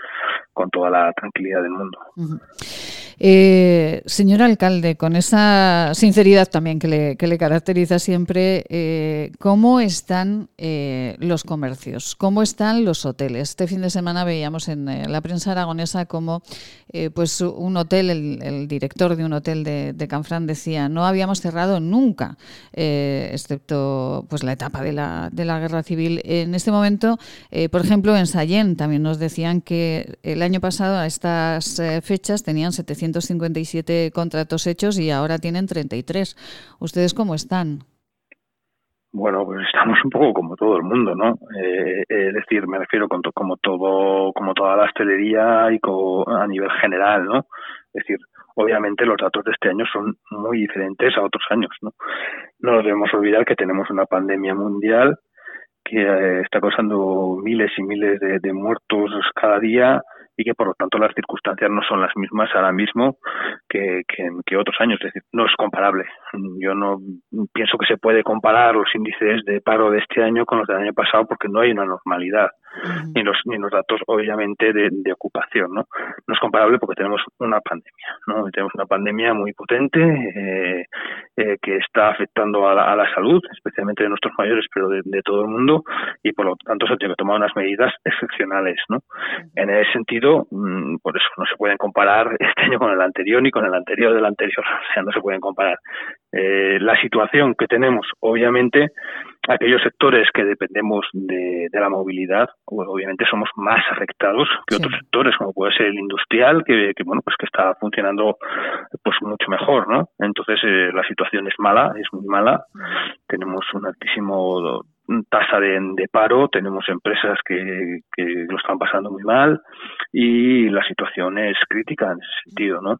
K: con toda la tranquilidad del mundo.
A: Eh, señor alcalde, con esa sinceridad también que le, que le caracteriza siempre, eh, ¿cómo están eh, los comercios? ¿Cómo están los hoteles? Este fin de semana veíamos en la prensa aragonesa como pues un hotel, el, director de un hotel de, de, Canfrán decía, no habíamos cerrado nunca, excepto pues la etapa de la, de la guerra civil. En este momento, por ejemplo, en Sallén también nos decían que el año pasado a estas fechas tenían 700 157 contratos hechos y ahora tienen 33. ¿Ustedes cómo están?
K: Bueno, pues estamos un poco como todo el mundo, ¿no? Eh, es decir, me refiero con como todo, como toda la hostelería y a nivel general, ¿no? Es decir, obviamente los datos de este año son muy diferentes a otros años, ¿no? No debemos olvidar que tenemos una pandemia mundial que eh, está causando miles y miles de muertos cada día, y que por lo tanto las circunstancias no son las mismas ahora mismo que, que, otros años, es decir, no es comparable. Yo no pienso que se puede comparar los índices de paro de este año con los del año pasado porque no hay una normalidad, ni, los, ni los datos obviamente de, de, ocupación. ¿no? no es comparable porque tenemos una pandemia, ¿no? tenemos una pandemia muy potente eh, eh, que está afectando a la, a la, salud, especialmente de nuestros mayores, pero de, de, todo el mundo, y por lo tanto se tiene que tomar unas medidas excepcionales. ¿no? En ese sentido, Mm, por eso no se pueden comparar este año con el anterior ni con el anterior del anterior, o sea, no se pueden comparar. Eh, la situación que tenemos, obviamente, aquellos sectores que dependemos de, la movilidad, pues, obviamente somos más afectados que otros sectores, como puede ser el industrial, que, bueno, pues que está funcionando pues mucho mejor, ¿no? Entonces eh, la situación es mala, es muy mala. Tenemos un altísimo tasa de, paro, tenemos empresas que, que, lo están pasando muy mal y la situación es crítica en ese sentido, ¿no?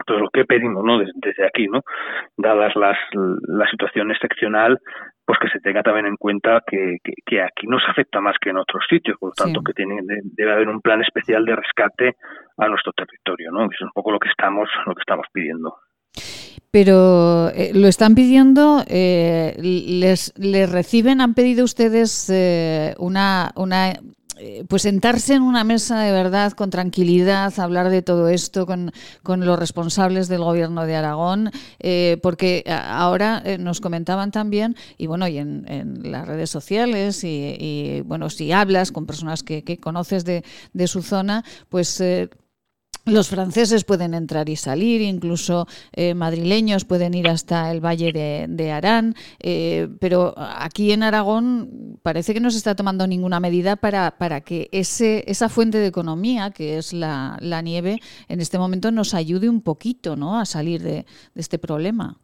K: Entonces, lo que pedimos, ¿no? Desde, aquí, ¿no? Dadas las, la situación excepcional, pues que se tenga también en cuenta que, que, aquí nos afecta más que en otros sitios, por lo tanto que tiene, debe haber un plan especial de rescate a nuestro territorio, ¿no? Eso es un poco lo que estamos, lo que estamos pidiendo
A: pero eh, lo están pidiendo, eh, les, les, reciben, han pedido ustedes eh, una, una pues sentarse en una mesa de verdad con tranquilidad, hablar de todo esto con, con los responsables del gobierno de Aragón, porque ahora nos comentaban también, y bueno, y en, en las redes sociales, y, bueno, si hablas con personas que, que conoces de, de, su zona, pues los franceses pueden entrar y salir, incluso eh, madrileños pueden ir hasta el valle de, Arán, eh, pero aquí en Aragón parece que no se está tomando ninguna medida para, para que ese, esa fuente de economía, que es la, nieve, en este momento nos ayude un poquito ¿no? a salir de este problema.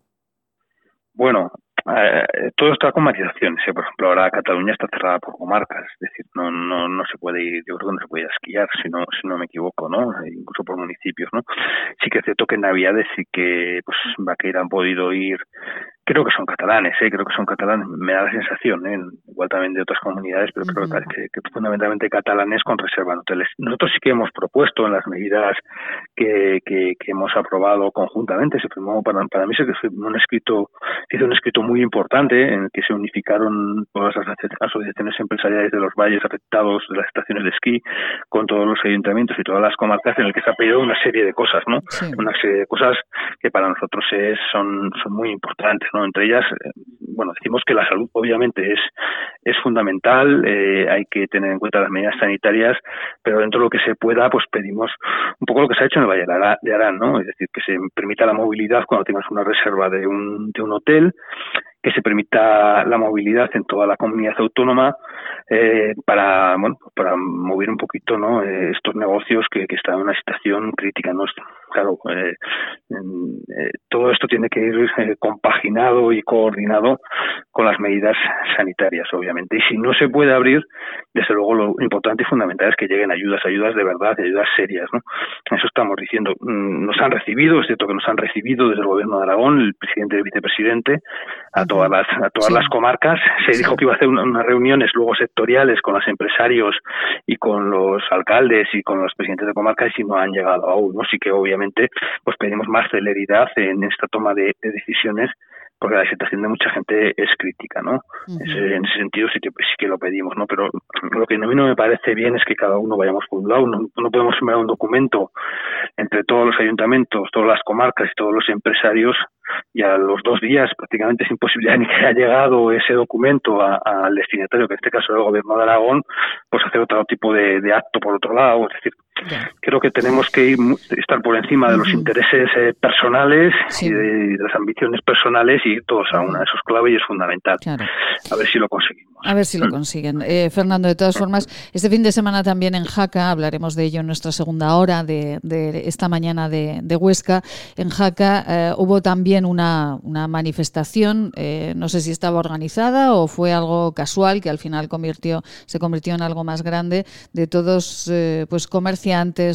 K: Bueno, eh, todo está con matizaciones. Por ejemplo, ahora Cataluña está cerrada por comarcas, es decir, no, no, no se puede ir, yo creo que no se puede esquiar, si no, si no me equivoco, ¿no? Incluso por municipios, ¿no? Sí que es cierto que en Navidades sí que, pues, Vaqueira han podido ir creo que son catalanes, ¿eh? creo que son catalanes, me da la sensación, ¿eh? igual también de otras comunidades, pero creo que, fundamentalmente catalanes con reserva en hoteles. Nosotros sí que hemos propuesto en las medidas que, que, hemos aprobado conjuntamente, se firmó para, para mí se firmó un escrito, hizo un escrito muy importante en el que se unificaron todas las asociaciones empresariales de los valles afectados de las estaciones de esquí con todos los ayuntamientos y todas las comarcas en el que se ha pedido una serie de cosas, ¿no? Una serie de cosas que para nosotros es, son, son muy importantes, entre ellas, eh, bueno, decimos que la salud obviamente es, es fundamental, eh, hay que tener en cuenta las medidas sanitarias, pero dentro de lo que se pueda, pues pedimos un poco lo que se ha hecho en el Valle de Arán, ¿no? Es decir, que se permita la movilidad cuando tengas una reserva de un, de un hotel, que se permita la movilidad en toda la comunidad autónoma eh, para bueno para mover un poquito no eh, estos negocios que, que, están en una situación crítica no claro eh, eh todo esto tiene que ir eh, compaginado y coordinado con las medidas sanitarias obviamente. Y si no se puede abrir desde luego lo importante y fundamental es que lleguen ayudas ayudas de verdad ayudas serias no eso estamos diciendo. Mm, nos han recibido es cierto que nos han recibido desde el gobierno de Aragón el presidente y el vicepresidente a todas las a todas las comarcas. Se dijo que iba a hacer unas reuniones luego sectoriales con los empresarios y con los alcaldes y con los presidentes de comarcas y no han llegado aún no sí que obviamente pues pedimos más celeridad en esta toma de decisiones porque la situación de mucha gente es crítica, ¿no? en ese sentido sí que, sí que lo pedimos, ¿no? Pero lo que a mí no me parece bien es que cada uno vayamos por un lado, no, no podemos firmar un documento entre todos los ayuntamientos, todas las comarcas y todos los empresarios y a los dos días prácticamente es imposible ni que haya llegado ese documento al destinatario, que en este caso es el gobierno de Aragón, pues hacer otro tipo de, de acto por otro lado, es decir, Creo que tenemos que ir, estar por encima de los intereses eh, personales y de, las ambiciones personales y ir todos a una. Eso es clave y es fundamental. A ver si lo conseguimos.
A: A ver si lo consiguen. Eh, Fernando, de todas formas, este fin de semana también en Jaca, hablaremos de ello en nuestra segunda hora de, esta mañana de, Huesca. En Jaca eh, hubo también una, manifestación, no sé si estaba organizada o fue algo casual que al final convirtió, se convirtió en algo más grande de todos pues comercios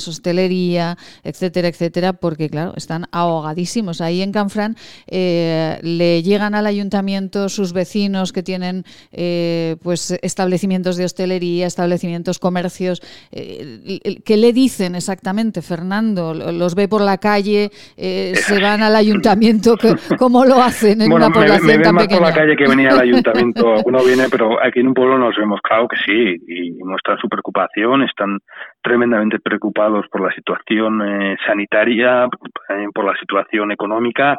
A: hostelería, etcétera, etcétera, porque claro, están ahogadísimos. Ahí en Canfrán eh, le llegan al ayuntamiento sus vecinos que tienen eh, pues establecimientos de hostelería, establecimientos, comercios. Eh, ¿Qué le dicen exactamente, Fernando? ¿Los ve por la calle? ¿Se van al ayuntamiento? ¿Cómo lo hacen en una población
K: me,
A: tan pequeña?
K: por la calle que venía al ayuntamiento. Uno viene, pero aquí en un pueblo nos vemos, claro que sí, y muestran su preocupación, están tremendamente preocupados por la situación eh, sanitaria, también por la situación económica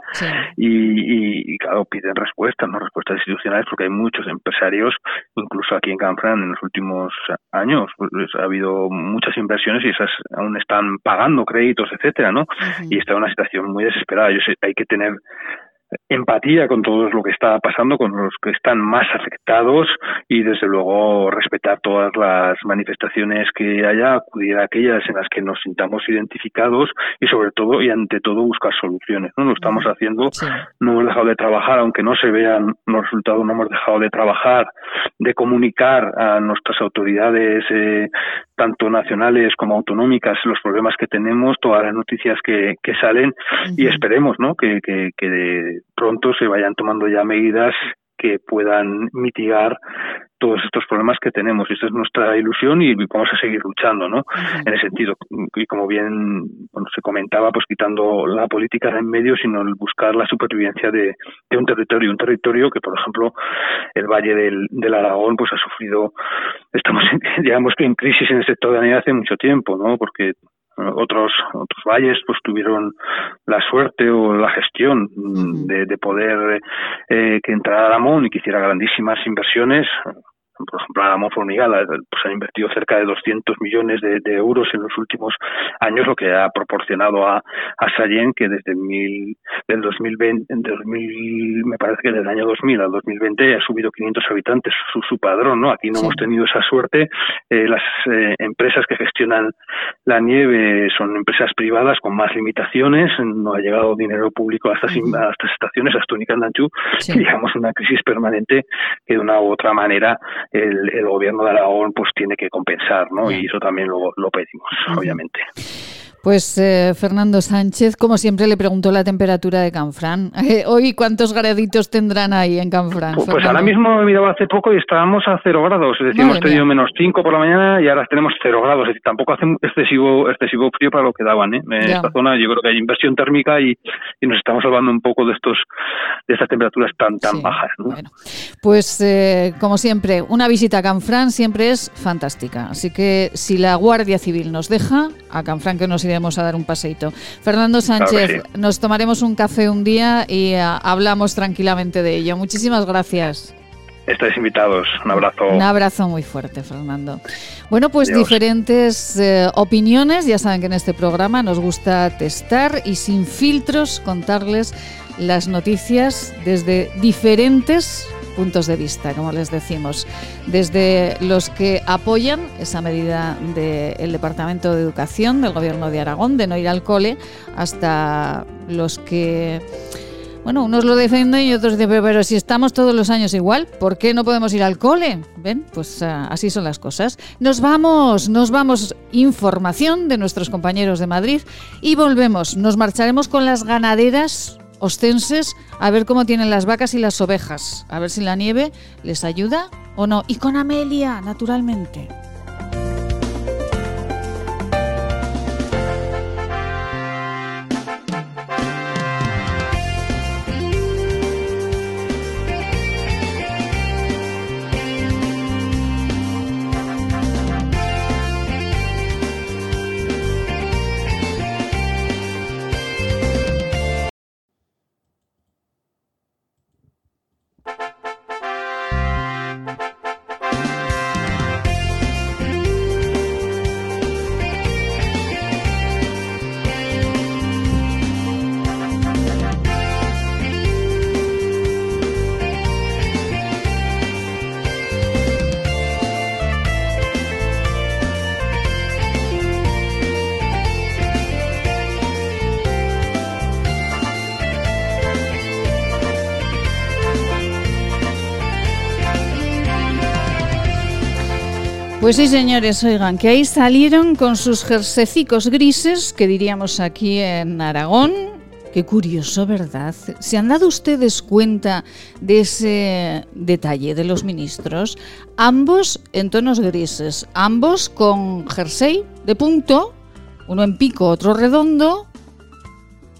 K: y, y, claro, piden respuestas, no respuestas institucionales, porque hay muchos empresarios, incluso aquí en Canfrán en los últimos años, pues, ha habido muchas inversiones y esas aún están pagando créditos, etcétera, ¿no? Y está en una situación muy desesperada. Yo sé, hay que tener empatía con todo lo que está pasando, con los que están más afectados y desde luego respetar todas las manifestaciones que haya, acudir a aquellas en las que nos sintamos identificados y sobre todo y ante todo buscar soluciones. No lo estamos haciendo, no hemos dejado de trabajar, aunque no se vean los resultados, no hemos dejado de trabajar, de comunicar a nuestras autoridades eh, tanto nacionales como autonómicas los problemas que tenemos, todas las noticias que, que salen y esperemos ¿no? que, que, que pronto se vayan tomando ya medidas que puedan mitigar todos estos problemas que tenemos. Y esta es nuestra ilusión y vamos a seguir luchando, ¿no? En ese sentido. Y como bien se comentaba, pues quitando la política en medio, sino buscar la supervivencia de, un territorio. Un territorio que, por ejemplo, el Valle del, del Aragón, pues ha sufrido, estamos, digamos que en crisis en el sector de la hace mucho tiempo, ¿no? Porque otros otros valles pues tuvieron la suerte o la gestión de, de poder eh, que entrara Ramón y que hiciera grandísimas inversiones por ejemplo, la Formigal pues, ha invertido cerca de 200 millones de, euros en los últimos años, lo que ha proporcionado a, a Sallén que desde mil, del 2020, 2000, me parece que del año 2000 al 2020 ha subido 500 habitantes su, su padrón, ¿no? Aquí no hemos tenido esa suerte. Eh, las eh, empresas que gestionan la nieve son empresas privadas con más limitaciones, no ha llegado dinero público a estas, a estas estaciones, hasta Unicandantú, digamos una crisis permanente que de una u otra manera el, gobierno de Aragón pues tiene que compensar, ¿no? Y eso también lo, lo pedimos, obviamente.
A: Pues eh, Fernando Sánchez, como siempre, le preguntó la temperatura de Canfrán. Eh, hoy, ¿cuántos graditos tendrán ahí en Canfrán?
K: Pues, ahora mismo he mirado hace poco y estábamos a cero grados. Es decir, hemos tenido menos cinco por la mañana y ahora tenemos cero grados. Es decir, tampoco hace excesivo excesivo frío para lo que daban. ¿eh? En esta zona yo creo que hay inversión térmica y, nos estamos salvando un poco de estos de estas temperaturas tan tan bajas. Bueno,
A: pues eh, como siempre, una visita a Canfrán siempre es fantástica. Así que si la Guardia Civil nos deja, a Canfrán que nos iremos a dar un paseito. Fernando Sánchez, nos tomaremos un café un día y uh, hablamos tranquilamente de ello. Muchísimas gracias.
K: Estáis invitados. Un abrazo.
A: Un abrazo muy fuerte, Fernando. Bueno, pues diferentes eh, opiniones. Ya saben que en este programa nos gusta testar y sin filtros contarles las noticias desde diferentes puntos de vista, como les decimos, desde los que apoyan esa medida del Departamento de Educación del Gobierno de Aragón de no ir al cole, hasta los que bueno, unos lo defienden y otros dicen, pero si estamos todos los años igual, ¿por qué no podemos ir al cole? ¿Ven? Pues ah, así son las cosas. Nos vamos, nos vamos. Información de nuestros compañeros de Madrid y volvemos. Nos marcharemos con las ganaderas ostenses a ver cómo tienen las vacas y las ovejas, a ver si la nieve les ayuda o no. Y con Amelia, naturalmente. Pues sí, señores, oigan, que ahí salieron con sus jersecicos grises, que diríamos aquí en Aragón. Qué curioso, ¿verdad? ¿Se han dado ustedes cuenta de ese detalle de los ministros? Ambos en tonos grises, ambos con jersey de punto, uno en pico, otro redondo,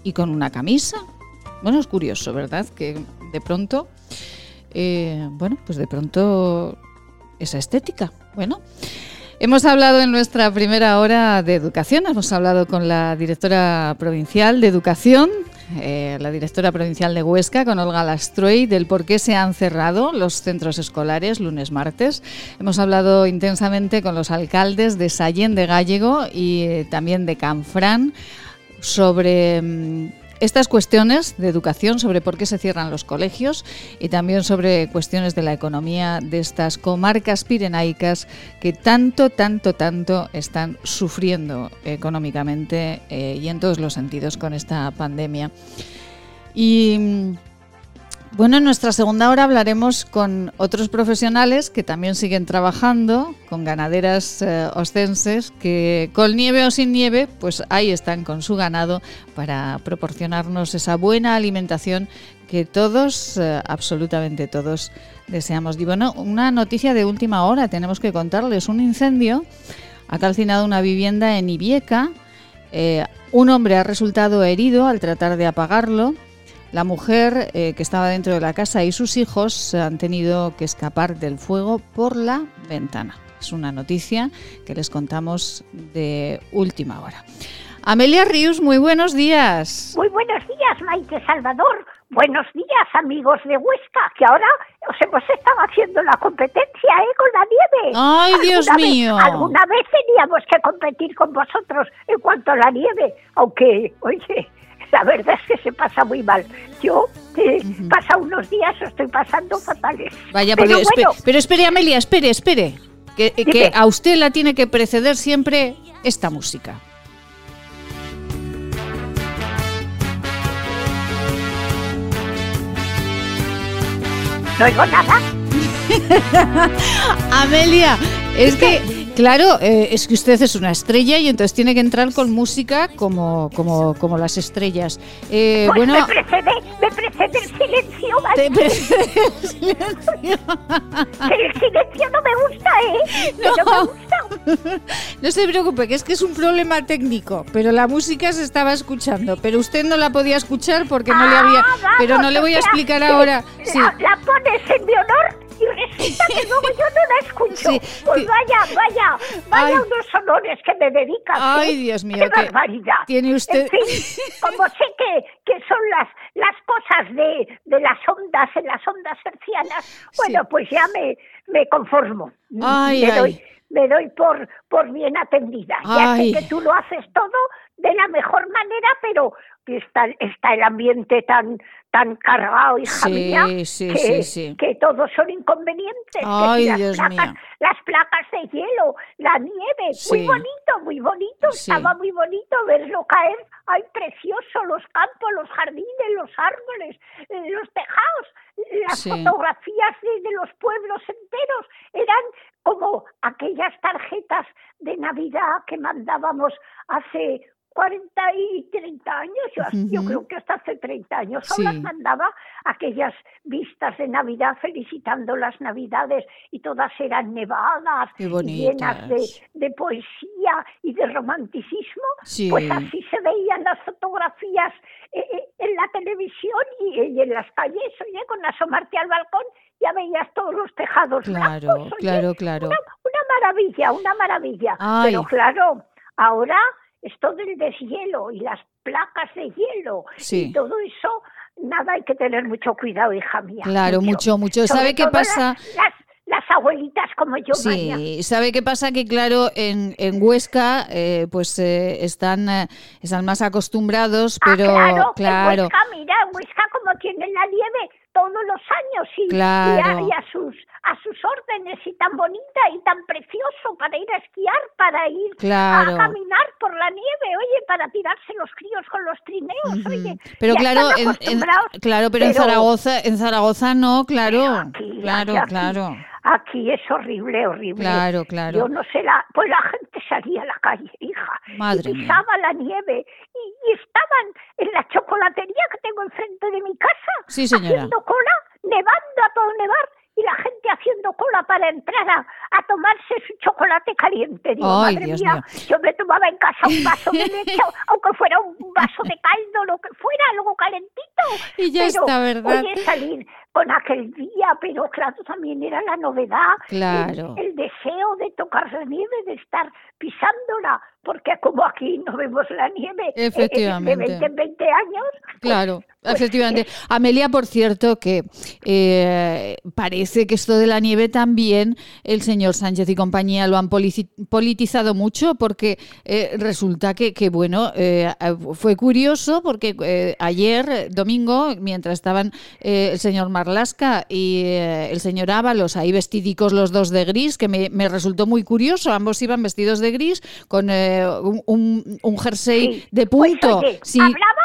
A: y con una camisa. Bueno, es curioso, ¿verdad? Que de pronto, eh, bueno, pues de pronto esa estética. Bueno, hemos hablado en nuestra primera hora de educación, hemos hablado con la directora provincial de educación, eh, la directora provincial de Huesca, con Olga Lastroy, del por qué se han cerrado los centros escolares lunes, martes. Hemos hablado intensamente con los alcaldes de Sallén de Gallego y eh, también de Canfrán sobre mm, estas cuestiones de educación sobre por qué se cierran los colegios y también sobre cuestiones de la economía de estas comarcas pirenaicas que tanto, tanto, tanto están sufriendo económicamente eh, y en todos los sentidos con esta pandemia. Y mm, bueno, en nuestra segunda hora hablaremos con otros profesionales que también siguen trabajando, con ganaderas eh, ostenses que con nieve o sin nieve, pues ahí están con su ganado para proporcionarnos esa buena alimentación que todos, eh, absolutamente todos, deseamos. Y bueno, una noticia de última hora tenemos que contarles. Un incendio ha calcinado una vivienda en Ibieca. Eh, un hombre ha resultado herido al tratar de apagarlo. La mujer eh, que estaba dentro de la casa y sus hijos han tenido que escapar del fuego por la ventana. Es una noticia que les contamos de última hora. Amelia Ríos, muy buenos días.
J: Muy buenos días, Maite Salvador. Buenos días, amigos de Huesca, que ahora os hemos estado haciendo la competencia ¿eh? con la nieve.
A: ¡Ay, Dios mío!
J: Alguna vez teníamos que competir con vosotros en cuanto a la nieve, aunque, oye, la verdad es que se pasa muy mal. Yo eh, pasa unos días estoy pasando fatales.
A: Vaya, pero, pero espere, Amelia, espere, espere. Que, a usted la tiene que preceder siempre esta música.
J: No oigo nada.
A: Amelia, es que Claro, eh, es que usted es una estrella y entonces tiene que entrar con música como, como, como las estrellas.
J: Eh, pues bueno, me precede, me precede el silencio, ¿vale? Te precede el silencio. el silencio no me gusta, ¿eh? No. no me gusta.
A: No se preocupe, que es que es un problema técnico, pero la música se estaba escuchando, pero usted no la podía escuchar porque no le había... Ah, pero no le voy a explicar ahora.
J: La, sí. la pones en mi honor y resulta que luego yo no la escucho. pues vaya, vaya, vaya unos honores que me dedicas.
A: Ay, ¿eh? Dios mío,
J: qué, barbaridad.
A: Tiene usted.
J: En fin, como sé que, que son las, las cosas de, de las ondas, en las ondas hercianas, bueno, pues ya me, me conformo.
A: Ay,
J: me,
A: ay.
J: Doy, me doy por, por bien atendida. Ya sé que tú lo haces todo de la mejor manera, pero está, está el ambiente tan tan cargado, hija mía, que, que, todos son inconvenientes.
A: Ay,
J: las,
A: Dios
J: placas,
A: mío.
J: las placas de hielo, la nieve, muy bonito, muy bonito, estaba muy bonito verlo caer. Ay, precioso, los campos, los jardines, los árboles, eh, los tejados, las fotografías de, de los pueblos enteros eran como aquellas tarjetas de Navidad que mandábamos hace 40 y 30 años, yo, yo creo que hasta hace 30 años, aún las mandaba aquellas vistas de Navidad felicitando las Navidades y todas eran nevadas, llenas de, de, poesía y de romanticismo, pues así se veían las fotografías eh, eh, en la televisión y, en las calles, oye, con asomarte al balcón ya veías todos los tejados
A: claro,
J: blancos,
A: claro, claro.
J: Una, una maravilla, una maravilla, pero claro, ahora esto del deshielo y las placas de hielo y todo eso, nada, hay que tener mucho cuidado, hija mía.
A: Claro, mucho, mucho. ¿Sabe qué pasa?
J: Las, las, abuelitas como yo.
A: Sí, ¿sabe qué pasa? Que claro, en, en Huesca eh, pues eh, están, eh, están más acostumbrados,
J: ah,
A: pero
J: claro,
A: claro.
J: En Huesca, mira, en Huesca como tienen la nieve todos los años y,
A: claro.
J: y, a, y a sus a sus órdenes y tan bonita y tan precioso para ir a esquiar, para ir
A: claro.
J: a caminar por la nieve, oye, para tirarse los críos con los trineos, oye.
A: Pero claro, en, en, claro, pero, pero, en Zaragoza, en Zaragoza no, claro,
J: aquí,
A: claro,
J: aquí,
A: claro.
J: Aquí es horrible, horrible.
A: Claro, claro.
J: Yo no sé, la, pues la gente salía a la calle, hija,
A: Madre
J: y pisaba la nieve y, y, estaban en la chocolatería que tengo enfrente de mi casa,
A: sí, señora.
J: haciendo cola, nevando a todo nevar y la gente haciendo cola para entrar a, a tomarse su chocolate caliente. Digo,
A: Ay,
J: madre
A: Dios
J: mía,
A: mío.
J: yo me tomaba en casa un vaso de leche, aunque fuera un vaso de caldo, lo que fuera, algo calentito.
A: Y ya
J: pero,
A: está, ¿verdad?
J: Oye, salir con aquel día, pero claro, también era la novedad,
A: claro.
J: el, el deseo de tocar la nieve, de estar pisándola, porque como aquí no vemos la nieve
A: Efectivamente.
J: de 20 en 20 años.
A: Claro,
J: pues,
A: efectivamente.
J: pues,
A: Amelia, por cierto, que eh, parece que esto de la nieve también el señor Sánchez y compañía lo han politizado mucho porque eh, resulta que, que bueno, eh, fue curioso porque eh, ayer, domingo, mientras estaban eh, el señor Marlasca y eh, el señor Ábalos ahí vestidicos los dos de gris, que me, me resultó muy curioso, ambos iban vestidos de gris con un, un, un, jersey
J: sí.
A: de punto.
J: Pues, oye,
A: sí.
J: Hablaba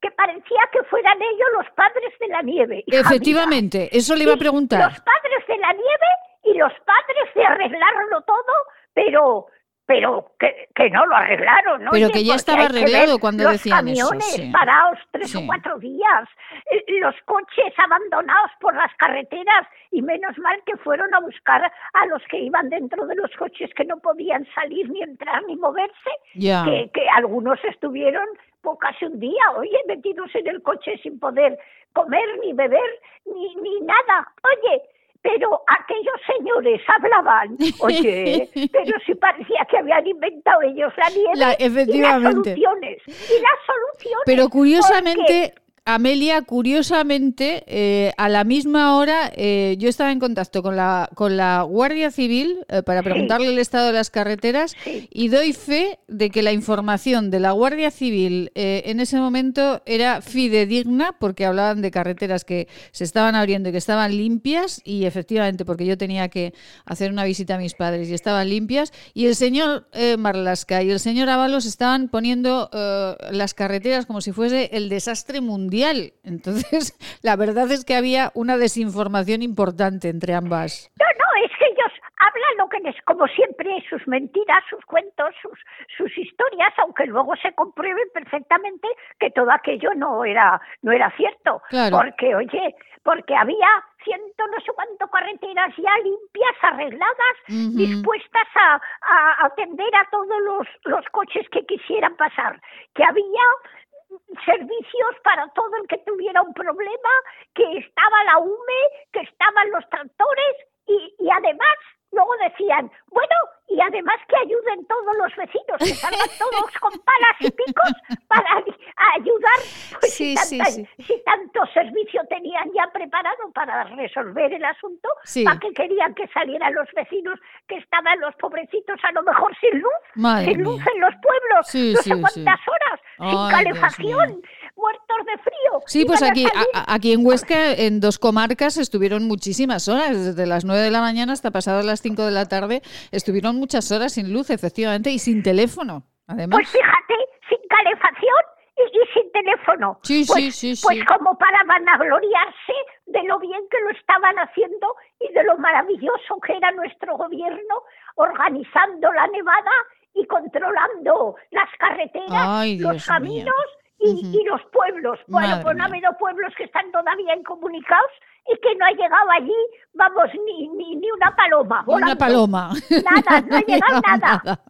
J: que parecía que fueran ellos los padres de la nieve.
A: Efectivamente,
J: mía.
A: eso le iba a preguntar.
J: Los padres de la nieve y los padres de arreglarlo todo, pero pero que, que no lo arreglaron, ¿no?
A: Pero que ya estaba arreglado cuando
J: los
A: decían
J: camiones
A: eso. Sí.
J: parados tres
A: Sí.
J: o cuatro días, eh, los coches abandonados por las carreteras y menos mal que fueron a buscar a los que iban dentro de los coches que no podían salir ni entrar ni moverse, que, que algunos estuvieron pues, casi un día, oye, metidos en el coche sin poder comer ni beber ni, ni nada. Oye, pero aquellos señores hablaban, oye, pero si parecía que habían inventado ellos la nieve
A: La-
J: y las soluciones. Y las soluciones.
A: Pero curiosamente,
J: porque-
A: Amelia, curiosamente, eh, a la misma hora eh, yo estaba en contacto con la, con la Guardia Civil eh, para preguntarle el estado de las carreteras
J: Sí.
A: y doy fe de que la información de la Guardia Civil en ese momento era fidedigna porque hablaban de carreteras que se estaban abriendo y que estaban limpias y efectivamente porque yo tenía que hacer una visita a mis padres y estaban limpias y el señor Marlasca y el señor Ábalos estaban poniendo las carreteras como si fuese el desastre mundial. Entonces, la verdad es que había una desinformación importante entre ambas.
J: No, no, es que ellos hablan lo que les, como siempre, sus mentiras, sus cuentos, sus, sus historias, aunque luego se compruebe perfectamente que todo aquello no era, no era cierto. Porque, oye, porque había ciento no sé cuánto carreteras ya limpias, arregladas, dispuestas a, a, atender a todos los, los coches que quisieran pasar, que había servicios para todo el que tuviera un problema, que estaba la UME, que estaban los tractores y, y además luego decían, bueno, y además que ayuden todos los vecinos, que salgan todos con palas y picos para ayudar, pues si, tanto servicio tenían ya preparado para resolver el asunto, ¿para qué querían que salieran los vecinos que estaban los pobrecitos a lo mejor sin luz, sin luz en los pueblos, no sé cuántas horas, sin calefacción? Muertos de frío.
A: Sí, pues aquí, aquí en Huesca, en dos comarcas, estuvieron muchísimas horas, desde las 9 de la mañana hasta pasadas las 5 de la tarde, estuvieron muchas horas sin luz, efectivamente, y sin teléfono, además.
J: Pues fíjate, sin calefacción y, sin teléfono.
A: Sí,
J: pues,
A: sí, sí,
J: Pues como para vanagloriarse de lo bien que lo estaban haciendo y de lo maravilloso que era nuestro gobierno organizando la nevada y controlando las carreteras, los caminos y, los pueblos. Bueno, pues no ha habido pueblos que están todavía incomunicados y que no ha llegado allí, vamos, ni, ni, ni una paloma.
A: Una paloma.
J: Nada, no ha llegado nada.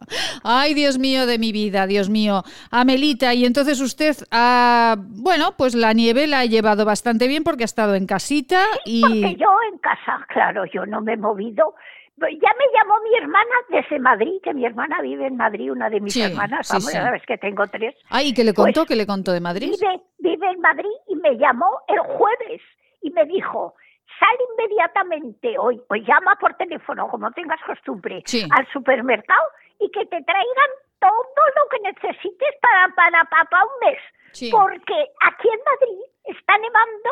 A: Ay, Dios mío de mi vida, Dios mío. Amelita, y entonces usted, ha, bueno, pues la nieve la ha llevado bastante bien porque ha estado en casita y...
J: Porque yo en casa, claro, yo no me he movido ya me llamó mi hermana desde Madrid, que mi hermana vive en Madrid, una de mis hermanas, vamos, ya sabes que tengo tres.
A: Ay, ¿qué le contó? Pues ¿Qué le contó de Madrid?
J: Vive, vive en Madrid y me llamó el jueves y me dijo, sal inmediatamente hoy, o llama por teléfono, como tengas costumbre, al supermercado y que te traigan todo lo que necesites para, para, para, un mes. Porque aquí en Madrid está nevando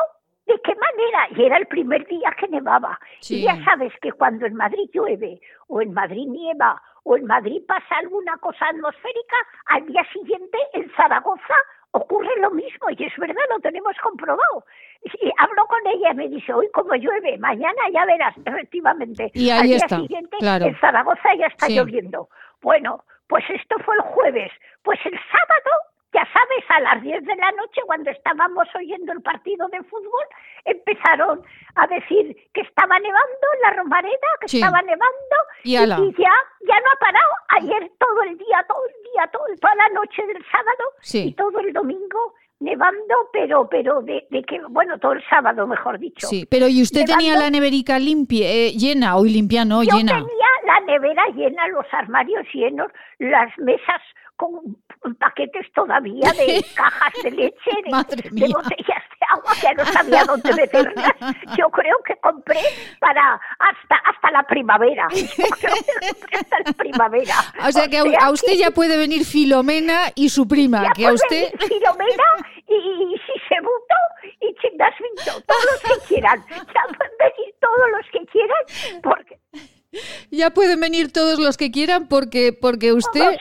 J: ¿De qué manera? Y era el primer día que nevaba. Y ya sabes que cuando en Madrid llueve, o en Madrid nieva, o en Madrid pasa alguna cosa atmosférica, al día siguiente en Zaragoza ocurre lo mismo. Y es verdad, lo tenemos comprobado. Y hablo con ella y me dice, hoy como llueve, mañana ya verás, efectivamente.
A: Y
J: al
A: día
J: siguiente en Zaragoza ya está lloviendo. Bueno, pues esto fue el jueves. Pues el sábado ya sabes, a las 10 de la noche, cuando estábamos oyendo el partido de fútbol, empezaron a decir que estaba nevando en la Romareda, que estaba nevando, y, ya, ya no ha parado. Ayer todo el día, todo el día, todo, toda la noche del sábado y todo el domingo nevando, pero pero de, que, bueno, todo el sábado, mejor dicho.
A: Sí, pero ¿y usted tenía la neverica limpia, eh, llena, o limpia no,
J: Yo
A: llena?
J: tenía la nevera llena, los armarios llenos, las mesas con paquetes todavía de cajas de leche, de, botellas de agua que no sabía dónde meterlas. Yo creo que compré para hasta hasta la primavera. Yo creo que compré hasta la primavera.
A: O sea que a, usted ya puede venir Filomena y su prima,
J: ya
A: que a usted
J: Filomena y, y Sisebuto y Chindasvinto, todos los que quieran. Ya pueden venir todos los que quieran porque
A: ya pueden venir todos los que quieran porque porque usted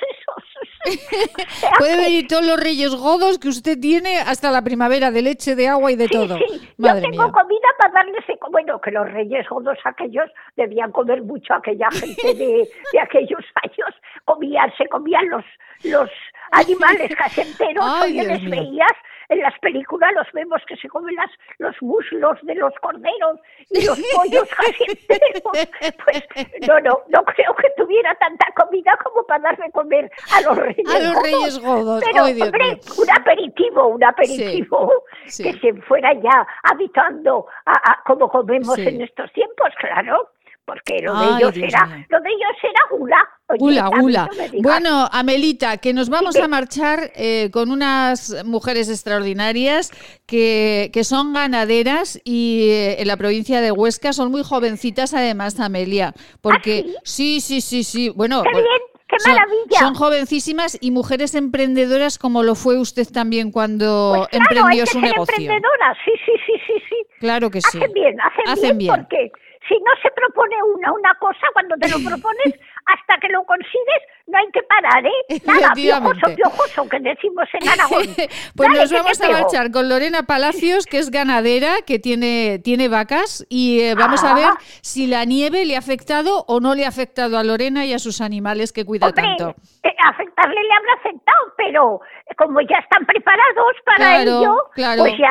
A: Puede venir todos los reyes godos que usted tiene hasta la primavera, de leche, de agua y de todo.
J: Sí. Yo tengo comida para darles. Bueno, que los reyes godos aquellos debían comer mucho, aquella gente de, de aquellos años. Comían, se comían los, los animales casi enteros. Ay, les veías en las películas los vemos que se comen las, los muslos de los corderos y los pollos casi enteros. Pues no, no, no creo que tuviera tanta comida como para dar de comer a los reyes
A: A los reyes godos.
J: Pero, hombre, un aperitivo, un aperitivo que se fuera ya habitando a, como comemos en estos tiempos, claro porque lo de ellos era, lo de ellos era gula.
A: gula, gula. bueno, Amelita, que nos vamos a marchar eh, con unas mujeres extraordinarias que, que son ganaderas y eh, en la provincia de Huesca son muy jovencitas además, Amelia, porque
J: ¿Ah,
A: sí? sí, sí, sí, bueno,
J: Qué bien. ¡Qué maravilla!
A: Son, jovencísimas y mujeres emprendedoras como lo fue usted también cuando
J: pues
A: claro, emprendió
J: hay que
A: su
J: ser
A: negocio.
J: emprendedoras, sí, sí, sí, sí, sí.
A: Claro que sí.
J: Hacen bien, hacen,
A: hacen
J: bien, porque si no se propone una, una cosa, cuando te lo propones, hasta que lo consigues no hay que parar, ¿eh? Nada, piojoso, piojoso, que decimos en Aragón.
A: pues nos vamos a marchar con Lorena Palacios, que es ganadera, que tiene, tiene vacas, y eh, vamos a ver si la nieve le ha afectado o no le ha afectado a Lorena y a sus animales que cuida tanto.
J: Eh, afectarle le habrá afectado, pero como ya están preparados para ello, pues ya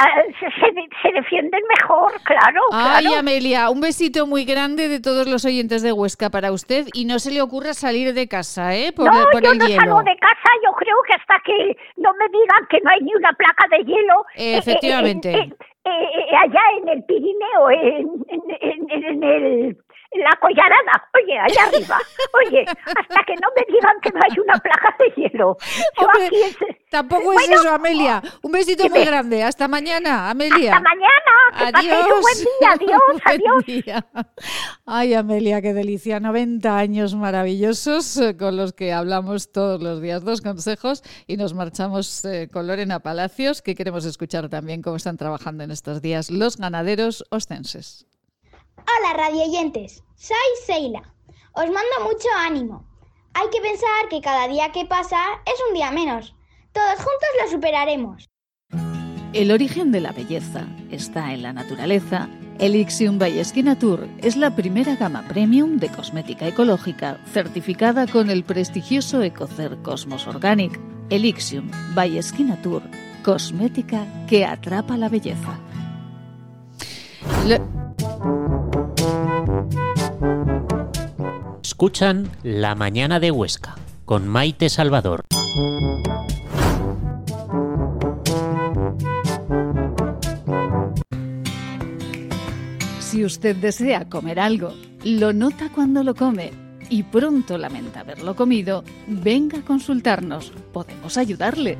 J: se, defienden mejor, claro.
A: Ay, Amelia, un besito muy grande de todos los oyentes de Huesca para usted y no se le ocurra salir de casa, ¿eh?
J: Por, no, yo no salgo de casa, yo creo que hasta que no me digan que no hay ni una placa de hielo.
A: Eh, Efectivamente.
J: Eh, eh, allá en el Pirineo, en, en el la collarada, oye, allá arriba, oye, hasta que no me digan que no hay una placa de hielo.
A: Tampoco es eso, Amelia. Un besito muy grande. Hasta mañana, Amelia.
J: Hasta mañana. Que adiós. un buen día. Adiós, adiós.
A: Ay, Amelia, qué delicia. 90 años maravillosos eh, con los que hablamos todos los días. Dos consejos y nos marchamos eh, con Lorena Palacios, que queremos escuchar también cómo están trabajando en estos días los ganaderos ostenses.
H: Hola, radioyentes. Soy Seila. Os mando mucho ánimo. Hay que pensar que cada día que pasa es un día menos. Todos juntos lo superaremos.
A: El origen de la belleza está en la naturaleza. Elixium by Tour es la primera gama premium de cosmética ecológica certificada con el prestigioso Ecocer Cosmos Organic. Elixium by Tour, cosmética que atrapa la belleza.
L: Escuchan La Mañana de Huesca con Maite Salvador.
A: Si usted desea comer algo, lo nota cuando lo come y pronto lamenta haberlo comido, venga a consultarnos. Podemos ayudarle.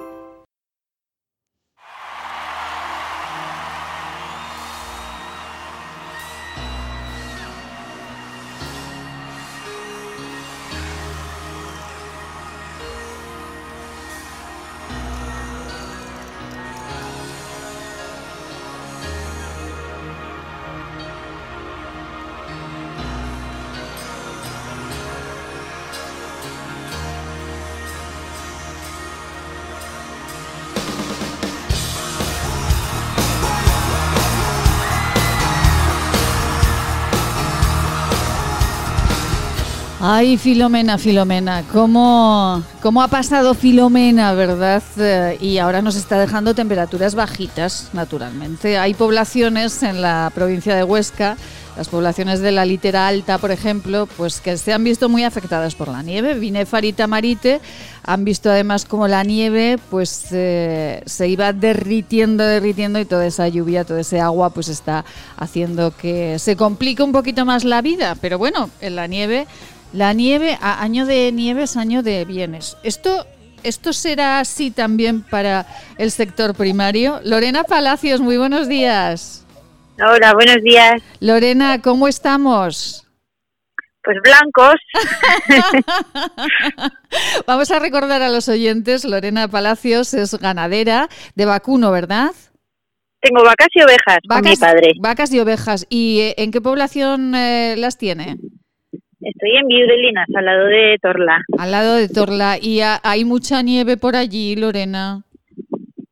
A: Ay, Filomena, Filomena, ¿cómo, cómo ha pasado Filomena, verdad? Eh, y ahora nos está dejando temperaturas bajitas, naturalmente. Hay poblaciones en la provincia de Huesca, las poblaciones de la litera alta, por ejemplo, pues que se han visto muy afectadas por la nieve. Binefar y Tamarite han visto además como la nieve pues eh, se iba derritiendo, derritiendo y toda esa lluvia, todo ese agua pues está haciendo que se complique un poquito más la vida. Pero bueno, en la nieve la nieve, año de nieves, año de bienes. Esto, esto será así también para el sector primario. Lorena Palacios, muy buenos días.
M: Hola, buenos días.
A: Lorena, ¿cómo estamos?
M: Pues blancos.
A: Vamos a recordar a los oyentes, Lorena Palacios es ganadera de vacuno, ¿verdad?
M: Tengo vacas y ovejas con mi padre.
A: Vacas y ovejas. ¿Y eh, en qué población eh, las tiene?
M: Estoy en Viudelinas, al lado de Torla.
A: Al lado de Torla. ¿Y hay mucha nieve por allí, Lorena?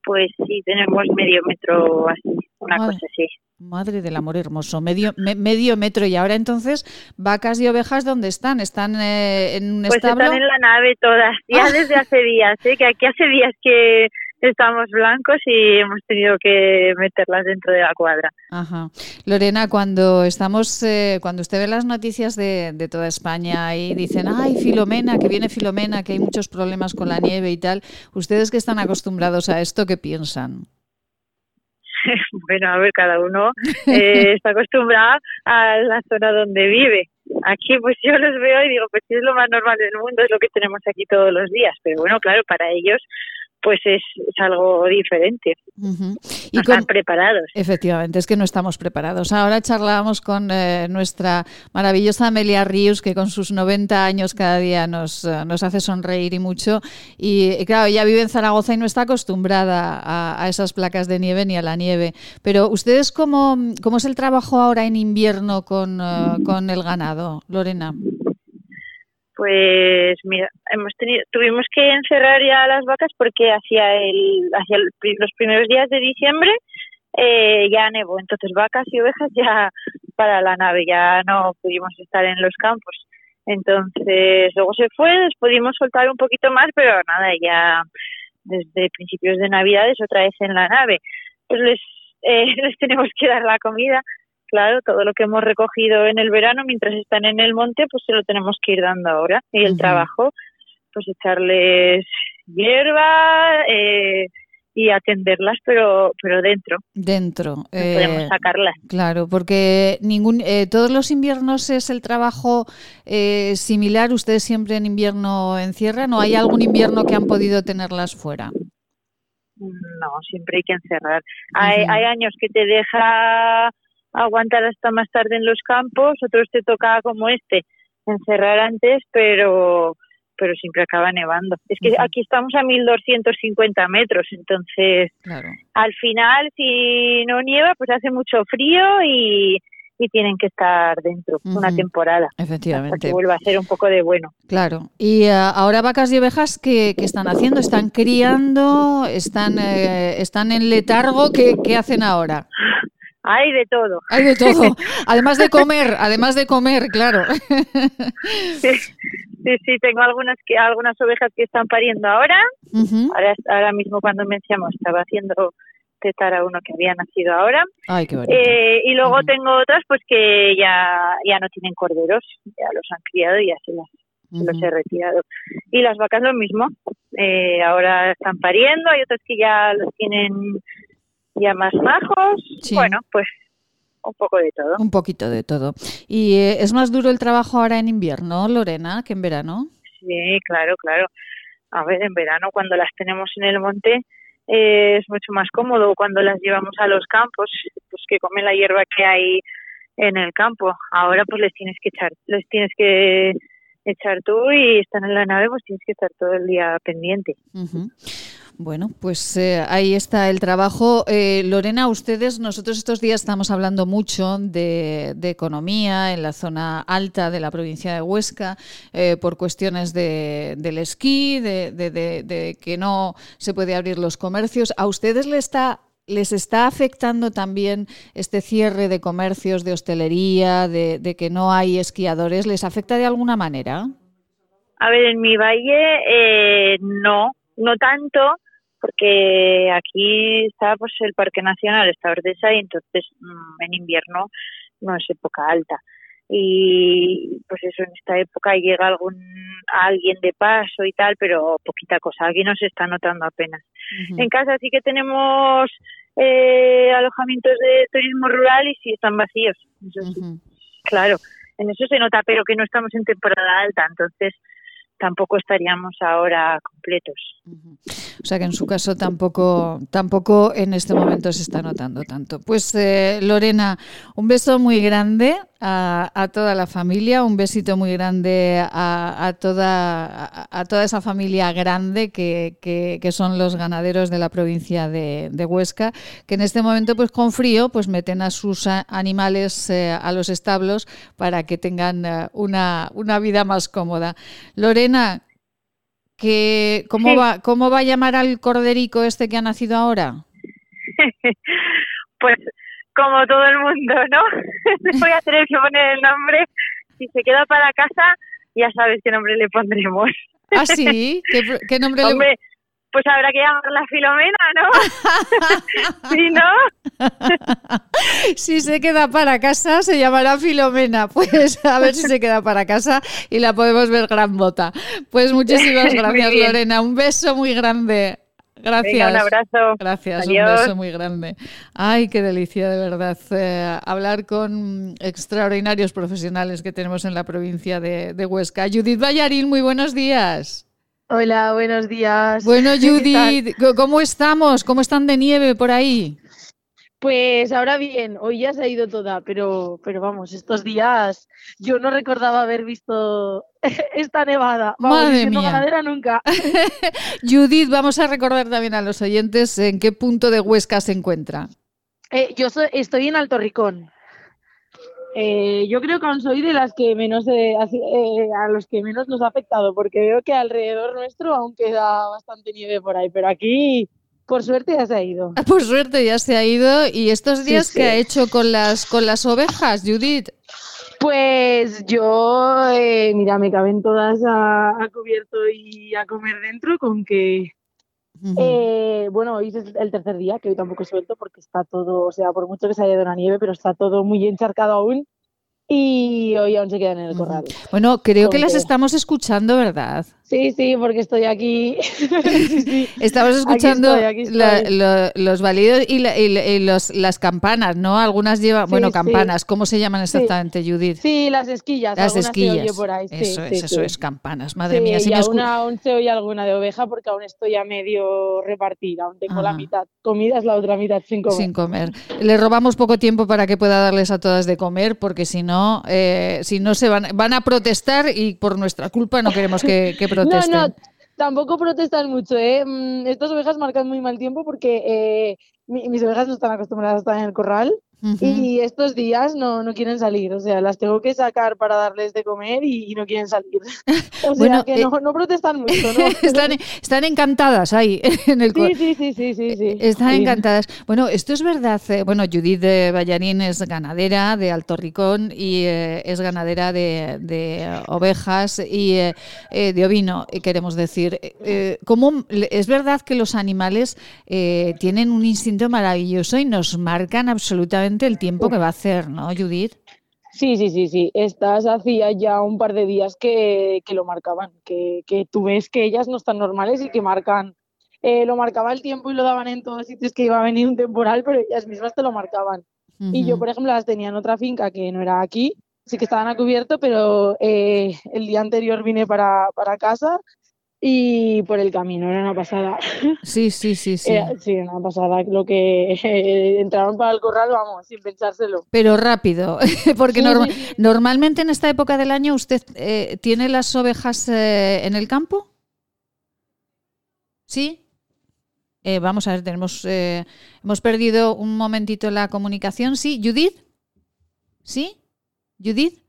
M: Pues sí, tenemos medio metro así, una cosa así.
A: Madre del amor hermoso, medio medio metro. Y ahora entonces, vacas y ovejas, ¿dónde están? ¿Están eh, en un
M: pues
A: establo?
M: están en la nave todas, ya ah. desde hace días, ¿eh? que aquí hace días que estamos blancos y hemos tenido que meterlas dentro de la cuadra.
A: Ajá. Lorena, cuando estamos, eh, cuando usted ve las noticias de, de, toda España y dicen, ay, Filomena, que viene Filomena, que hay muchos problemas con la nieve y tal, ustedes que están acostumbrados a esto, ¿qué piensan?
M: bueno, a ver, cada uno eh, está acostumbrado a la zona donde vive. Aquí pues yo los veo y digo, pues es lo más normal del mundo, es lo que tenemos aquí todos los días. Pero bueno, claro, para ellos pues es, algo diferente. Y están preparados.
A: Efectivamente, es que no estamos preparados. Ahora charlábamos con eh, nuestra maravillosa Amelia Rius, que con sus 90 años cada día nos, eh, nos hace sonreír y mucho. Y, claro, ella vive en Zaragoza y no está acostumbrada a, esas placas de nieve ni a la nieve. Pero ustedes, ¿cómo, cómo es el trabajo ahora en invierno con, eh, con el ganado, Lorena?
M: Pues mira, hemos tenido, tuvimos que encerrar ya las vacas porque hacia el, hacia los primeros días de diciembre eh, ya nevó, entonces vacas y ovejas ya para la nave, ya no pudimos estar en los campos. Entonces luego se fue, pudimos soltar un poquito más, pero nada, ya desde principios de Navidades otra vez en la nave. Pues les, eh, les tenemos que dar la comida claro, todo lo que hemos recogido en el verano mientras están en el monte, pues se lo tenemos que ir dando ahora. Y el trabajo, pues echarles hierba eh, y atenderlas, pero pero dentro.
A: Dentro.
M: podemos eh, sacarlas.
A: Claro, porque ningún eh, todos los inviernos es el trabajo similar. Ustedes siempre en invierno encierran o hay algún invierno que han podido tenerlas fuera.
M: No, siempre hay que encerrar. hay, hay años que te deja aguantar hasta más tarde en los campos, otros te toca como este, encerrar antes, pero pero siempre acaba nevando. Es que aquí estamos a 1250 metros, entonces al final si no nieva pues hace mucho frío y, y tienen que estar dentro una temporada.
A: Efectivamente.
M: que vuelva a ser un poco de bueno.
A: Claro. Y eh, ahora vacas y ovejas, ¿qué, están haciendo? ¿Están criando? ¿Están, eh, están en letargo? ¿Qué, ¿Qué hacen ahora?
M: Hay de todo.
A: Hay de todo. Además de comer, además de comer, claro.
M: Sí, sí, tengo algunas que algunas ovejas que están pariendo ahora. ahora. Ahora mismo cuando me estaba haciendo tetar a uno que había nacido ahora.
A: Ay, qué
M: eh, y luego tengo otras pues que ya, ya no tienen corderos, ya los han criado y ya se, los he retirado. Y las vacas lo mismo. Eh, ahora están pariendo, hay otras que ya los tienen ya más majos. Bueno, pues un poco de todo.
A: Un poquito de todo. ¿Y eh, es más duro el trabajo ahora en invierno, Lorena, que en verano?
M: Sí, claro, claro. A ver, en verano cuando las tenemos en el monte eh, es mucho más cómodo. Cuando las llevamos a los campos, pues que comen la hierba que hay en el campo. Ahora pues les tienes que echar, les tienes que echar tú y están en la nave, pues tienes que estar todo el día pendiente.
A: Bueno, pues eh, ahí está el trabajo. Eh, Lorena, ustedes, nosotros estos días estamos hablando mucho de, economía en la zona alta de la provincia de Huesca eh, por cuestiones de, del esquí, de, de, que no se puede abrir los comercios. ¿A ustedes les está, les está afectando también este cierre de comercios, de hostelería, de, que no hay esquiadores? ¿Les afecta de alguna manera?
M: A ver, en mi valle no, no tanto porque aquí está pues el Parque Nacional, está Ordesa y entonces mm, en invierno no es época alta. Y pues eso, en esta época llega algún alguien de paso y tal, pero poquita cosa. Aquí no se está notando apenas. En casa sí que tenemos eh, alojamientos de turismo rural y sí están vacíos. Claro, en eso se nota, pero que no estamos en temporada alta, entonces tampoco estaríamos ahora completos.
A: O sea que en su caso tampoco, tampoco en este momento se está notando tanto. Pues eh, Lorena, un beso muy grande a, toda la familia, un besito muy grande a, toda, a, toda esa familia grande que, que, son los ganaderos de la provincia de, Huesca, que en este momento pues con frío pues meten a sus animales eh, a los establos para que tengan eh, una, una vida más cómoda. Lorena, que, ¿cómo, va, ¿cómo va a llamar al corderico este que ha nacido ahora?
M: pues como todo el mundo, ¿no? Voy a tener que poner el nombre. Si se queda para casa, ya sabes qué nombre le pondremos.
A: ¿Ah, sí? ¿Qué, nombre Hombre, le
M: pues habrá que llamarla Filomena, ¿no? ¿Sí, no?
A: si se queda para casa, se llamará Filomena. Pues a ver si se queda para casa y la podemos ver gran bota. Pues muchísimas gracias, Lorena. Un beso muy grande. Gracias.
M: un abrazo.
A: Gracias, un beso muy grande. Ay, qué delicia, de verdad. Eh, hablar con extraordinarios profesionales que tenemos en la provincia de, Huesca. Judith Ballarín, muy buenos días.
N: Hola, buenos días.
A: Bueno, Judith, ¿cómo estamos? ¿Cómo están de nieve por ahí?
N: Pues ahora bien, hoy ya se ha ido toda, pero, pero vamos, estos días yo no recordaba haber visto esta nevada. Vamos,
A: Madre mía.
N: ganadera nunca.
A: Judith, vamos a recordar también a los oyentes en qué punto de Huesca se encuentra.
N: Eh, yo estoy en Alto Ricón. Eh, yo creo que aún soy de las que menos eh, eh, a los que menos nos ha afectado, porque veo que alrededor nuestro aún queda bastante nieve por ahí, pero aquí, por suerte, ya se ha ido.
A: Por suerte ya se ha ido. ¿Y estos días
N: sí.
A: qué ha hecho con las, con las ovejas, Judith?
N: Pues yo, eh, mira, me caben todas a, a cubierto y a comer dentro, con que, eh, bueno, hoy es el tercer día, que hoy tampoco suelto porque está todo, o sea, por mucho que se haya ido la nieve, pero está todo muy encharcado aún y hoy aún se quedan en el corral.
A: Bueno, creo que las
N: que-
A: estamos escuchando, ¿verdad?
N: Sí, sí, porque estoy aquí. Sí, sí.
A: Estamos
N: Aquí
A: escuchando
N: estoy, aquí
A: la-
N: estoy.
A: lo- los balidos y, la- y los, las campanas, ¿no? Algunas llevan,
N: Sí,
A: bueno, campanas, ¿cómo se llaman exactamente, Judith?
N: Sí, las esquillas.
A: Las esquillas.
N: por ahí.
A: eso es, eso es, campanas. Madre mía, si
N: y
A: me
N: aún, aún se oye alguna de oveja porque aún estoy a medio repartir, aún tengo la
A: Ajá.
N: mitad. Comida es la otra mitad sin comer.
A: sin comer. Le robamos poco tiempo para que pueda darles a todas de comer, porque si no, eh, si no se van, van a protestar y por nuestra culpa no queremos que, que protesten.
N: No, no, tampoco protestan mucho, ¿eh? Mm, Estas ovejas marcan muy mal tiempo porque eh, mi- mis ovejas no están acostumbradas a estar en el corral Y estos días no, no quieren salir, o sea, las tengo que sacar para darles de comer y, y no quieren salir. O sea, que
A: eh,
N: no, no protestan mucho, ¿no?
A: están, están encantadas ahí en el
N: Sí, sí, sí, sí, sí, sí.
A: Están
N: Sí.
A: encantadas. Bueno, esto es verdad. eh, bueno, Judith de Ballarín es ganadera de Alto Ricón y eh, es ganadera de, de, eh, ovejas y eh, eh, de ovino, eh, queremos decir. Eh, eh, ¿cómo- es verdad que los animales eh, tienen un instinto maravilloso y nos marcan absolutamente el tiempo que va a hacer, ¿no, Judith?
N: Sí, sí, sí, sí. Estas hacía ya un par de días que, que lo marcaban, que, que tú ves que ellas no están normales y que marcan, eh, lo marcaba el tiempo y lo daban en todos sitios que iba a venir un temporal, pero ellas mismas te lo marcaban. Y yo, por ejemplo, las tenía en otra finca que no era aquí, sí que estaban a cubierto, pero eh, el día anterior vine para, para casa y por el camino, era una pasada.
A: Sí, sí, sí, sí.
N: Era- sí, una pasada. Lo que eh, entraron para el corral, vamos, sin pensárselo.
A: Pero rápido, porque
N: Sí,
A: norma-
N: sí, sí.
A: normalmente en esta época del año usted eh, tiene las ovejas eh, en el campo. ¿Sí? Vamos a ver, tenemos, eh, hemos perdido un momentito la comunicación. ¿Sí? ¿Judith? ¿Sí? ¿Judith?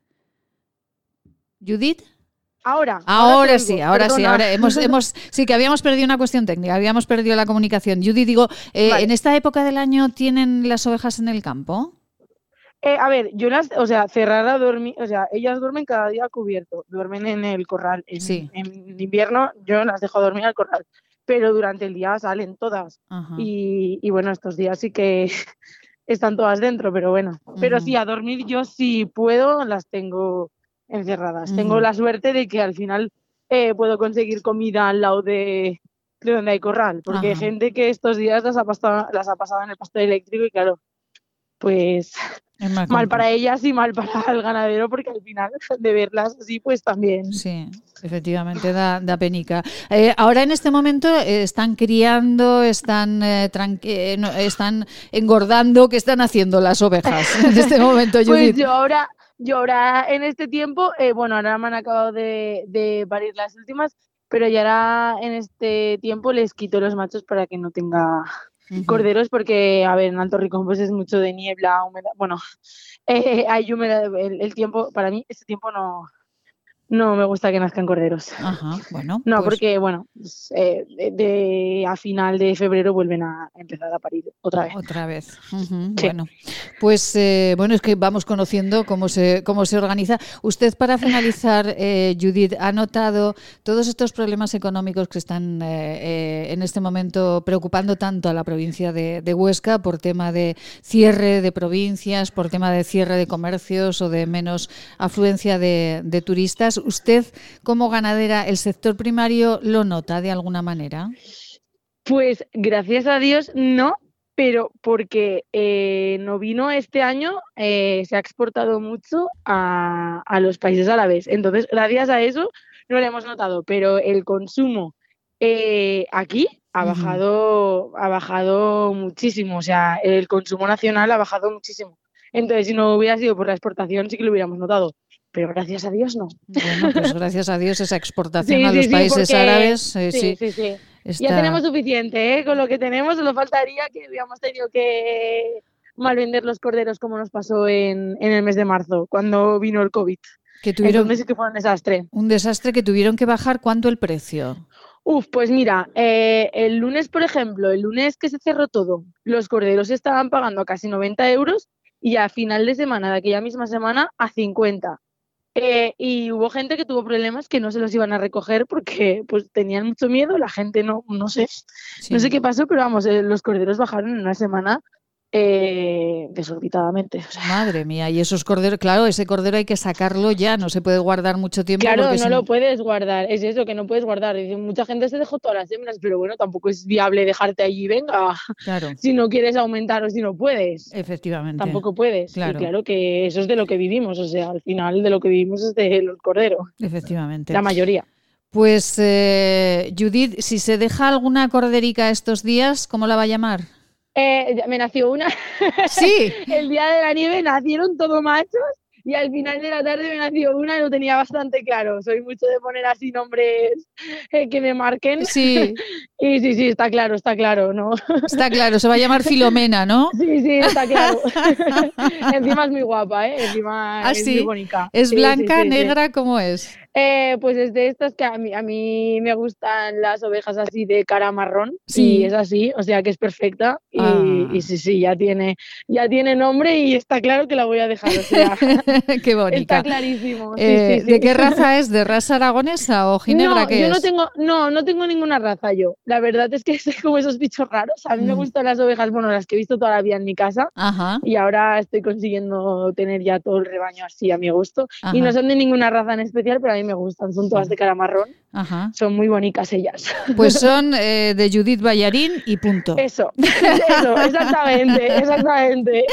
A: ¿Judith?
N: Ahora,
A: Ahora sí, ahora sí, ahora hemos, hemos, sí que habíamos perdido una cuestión técnica, habíamos perdido la comunicación. Judith, digo, eh,
N: Vale.
A: ¿en esta época del año tienen las ovejas en el campo?
N: Eh, a ver, yo las, o sea, cerrar a dormir, o sea, ellas duermen cada día cubierto, duermen en el corral. En,
A: Sí.
N: en invierno yo las dejo dormir al corral, pero durante el día salen todas. Y, y bueno, estos días sí que están todas dentro, pero bueno. Pero sí, a dormir yo si puedo, las tengo encerradas. Tengo la suerte de que al final eh, puedo conseguir comida al lado de, de donde hay corral, porque hay gente que estos días las ha pasado, las ha pasado en el pastor eléctrico y claro, pues mal para ellas y mal para el ganadero, porque al final de verlas así, pues también.
A: Sí, efectivamente, da, da penica. Eh, ahora en este momento eh, están criando, están, eh, eh, no, están engordando. ¿Qué están haciendo las ovejas en este momento,
N: Pues
A: Judith?
N: yo ahora, yo ahora en este tiempo, eh, bueno, ahora me han acabado de, de parir las últimas, pero ya ahora en este tiempo les quito los machos para que no tenga corderos, porque, a ver, en Alto Ricón pues es mucho de niebla, humedad, bueno, eh, hay humedad, el, el tiempo, para mí este tiempo no, no me gusta que nazcan corderos.
A: Ajá, bueno.
N: No,
A: pues-
N: porque, bueno, pues, eh, de, de- a final de febrero vuelven a empezar a parir otra vez.
A: Otra vez.
N: Sí.
A: Bueno, pues eh, bueno, es que vamos conociendo cómo se, cómo se organiza. Usted, para finalizar, eh, Judith, ha notado todos estos problemas económicos que están eh, eh, en este momento preocupando tanto a la provincia de, de Huesca por tema de cierre de provincias, por tema de cierre de comercios o de menos afluencia de, de turistas. ¿Usted, como ganadera, el sector primario lo nota de alguna manera?
N: Pues gracias a Dios no, pero porque eh, no vino este año, eh, se ha exportado mucho a, a los países árabes. Entonces, gracias a eso, no lo hemos notado, pero el consumo eh, aquí ha bajado, ha bajado muchísimo, o sea, el consumo nacional ha bajado muchísimo. Entonces, si no hubiera sido por la exportación, sí que lo hubiéramos notado. Pero gracias a Dios no.
A: Bueno, pues gracias a Dios esa exportación a los países árabes.
N: Eh, sí, sí, sí. Ya tenemos suficiente, ¿eh? Con lo que tenemos, solo faltaría que hubiéramos tenido que mal vender los corderos como nos pasó en, en el mes de marzo, cuando vino el COVID.
A: Que tuvieron
N: Entonces que fue un desastre.
A: Un desastre que tuvieron que bajar cuánto el precio.
N: Uf, pues mira, eh, el lunes, por ejemplo, el lunes que se cerró todo, los corderos estaban pagando a casi 90 euros y a final de semana, de aquella misma semana, a 50. Eh, y hubo gente que tuvo problemas que no se los iban a recoger porque pues tenían mucho miedo, la gente no, no sé, no sé qué pasó, pero vamos, eh, los corderos bajaron en una semana eh, desorbitadamente.
A: Madre mía, y esos corderos, claro, ese cordero hay que sacarlo ya, no se puede guardar mucho tiempo.
N: Claro, no lo puedes guardar, es eso que no puedes guardar. mucha gente se dejó todas las hembras, pero bueno, tampoco es viable dejarte allí, venga,
A: claro.
N: si no quieres aumentar o si no puedes.
A: Efectivamente.
N: Tampoco puedes. Claro. claro que eso es de lo que vivimos, o sea, al final de lo que vivimos es de los corderos.
A: Efectivamente.
N: La mayoría.
A: Pues eh, Judith, si se deja alguna corderica estos días, ¿cómo la va a llamar?
N: Eh, me nació una.
A: Sí.
N: el día de la nieve nacieron todos machos y al final de la tarde me nació una y lo tenía bastante claro. Soy mucho de poner así nombres eh, que me marquen.
A: Sí.
N: y sí, sí, está claro, está claro, ¿no?
A: Está claro, se va a llamar Filomena, ¿no?
N: Sí, sí, está claro. Encima es muy guapa, ¿eh? Encima
A: ¿Ah,
N: es muy bonita.
A: ¿Es blanca, negra, cómo es?
N: Eh, pues es de estas que a mí, a mí me gustan las ovejas así de cara marrón y es así, o sea que es perfecta y,
A: Ah.
N: y sí, sí, ya tiene, ya tiene nombre y está claro que la voy a dejar, o sea,
A: Qué bonita.
N: está clarísimo. sí,
A: Eh,
N: sí, sí.
A: ¿De qué raza es? ¿De raza aragonesa o ginebra
N: no,
A: qué
N: yo
A: es?
N: no tengo, no, no tengo ninguna raza yo. La verdad es que soy como esos bichos raros. A mí me
A: Mm.
N: gustan las ovejas, bueno, las que he visto toda la vida en mi casa.
A: Ajá.
N: Y ahora estoy consiguiendo tener ya todo el rebaño así a mi gusto.
A: Ajá.
N: Y no son de ninguna raza en especial, pero a mí me gustan. Son todas de cara marrón.
A: Ajá.
N: Son muy bonitas ellas.
A: Pues son eh, de Judith Ballarín y punto.
N: Eso, eso, exactamente, exactamente.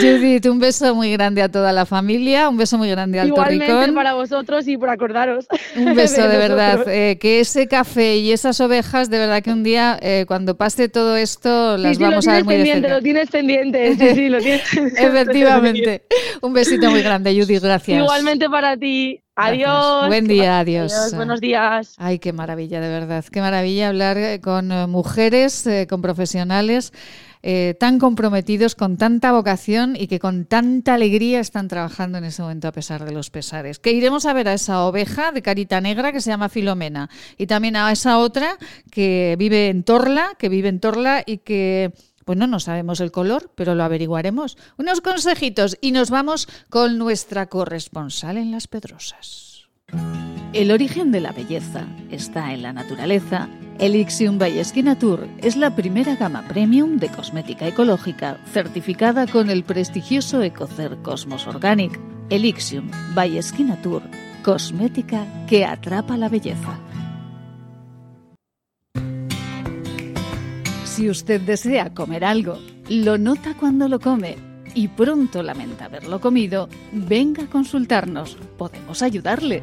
A: Judith, un beso muy grande a toda la familia, un beso muy grande al
N: Igualmente
A: Torricón.
N: para vosotros y por acordaros.
A: Un beso de verdad. eh, que ese café y esas ovejas, de verdad que un día, eh, cuando pase todo esto, las
N: sí, sí,
A: vamos a ver muy de cerca.
N: lo tienes pendiente, sí, sí, lo tienes
A: Efectivamente. Un besito muy grande, Judith, gracias.
N: Igualmente para ti.
A: Gracias.
N: Adiós.
A: Buen día, adiós.
N: Buenos días.
A: Ay, qué maravilla, de verdad. Qué maravilla hablar eh, con eh, mujeres, eh, con profesionales eh, tan comprometidos, con tanta vocación y que con tanta alegría están trabajando en ese momento a pesar de los pesares. Que iremos a ver a esa oveja de carita negra que se llama Filomena y también a esa otra que vive en Torla, que vive en Torla y que bueno, no sabemos el color, pero lo averiguaremos. Unos consejitos y nos vamos con nuestra corresponsal en Las Pedrosas. El origen de la belleza está en la naturaleza. Elixium by Natur es la primera gama premium de cosmética ecológica certificada con el prestigioso Ecocer Cosmos Organic. Elixium by Natur, cosmética que atrapa la belleza. Si usted desea comer algo, lo nota cuando lo come y pronto lamenta haberlo comido, venga a consultarnos. Podemos ayudarle.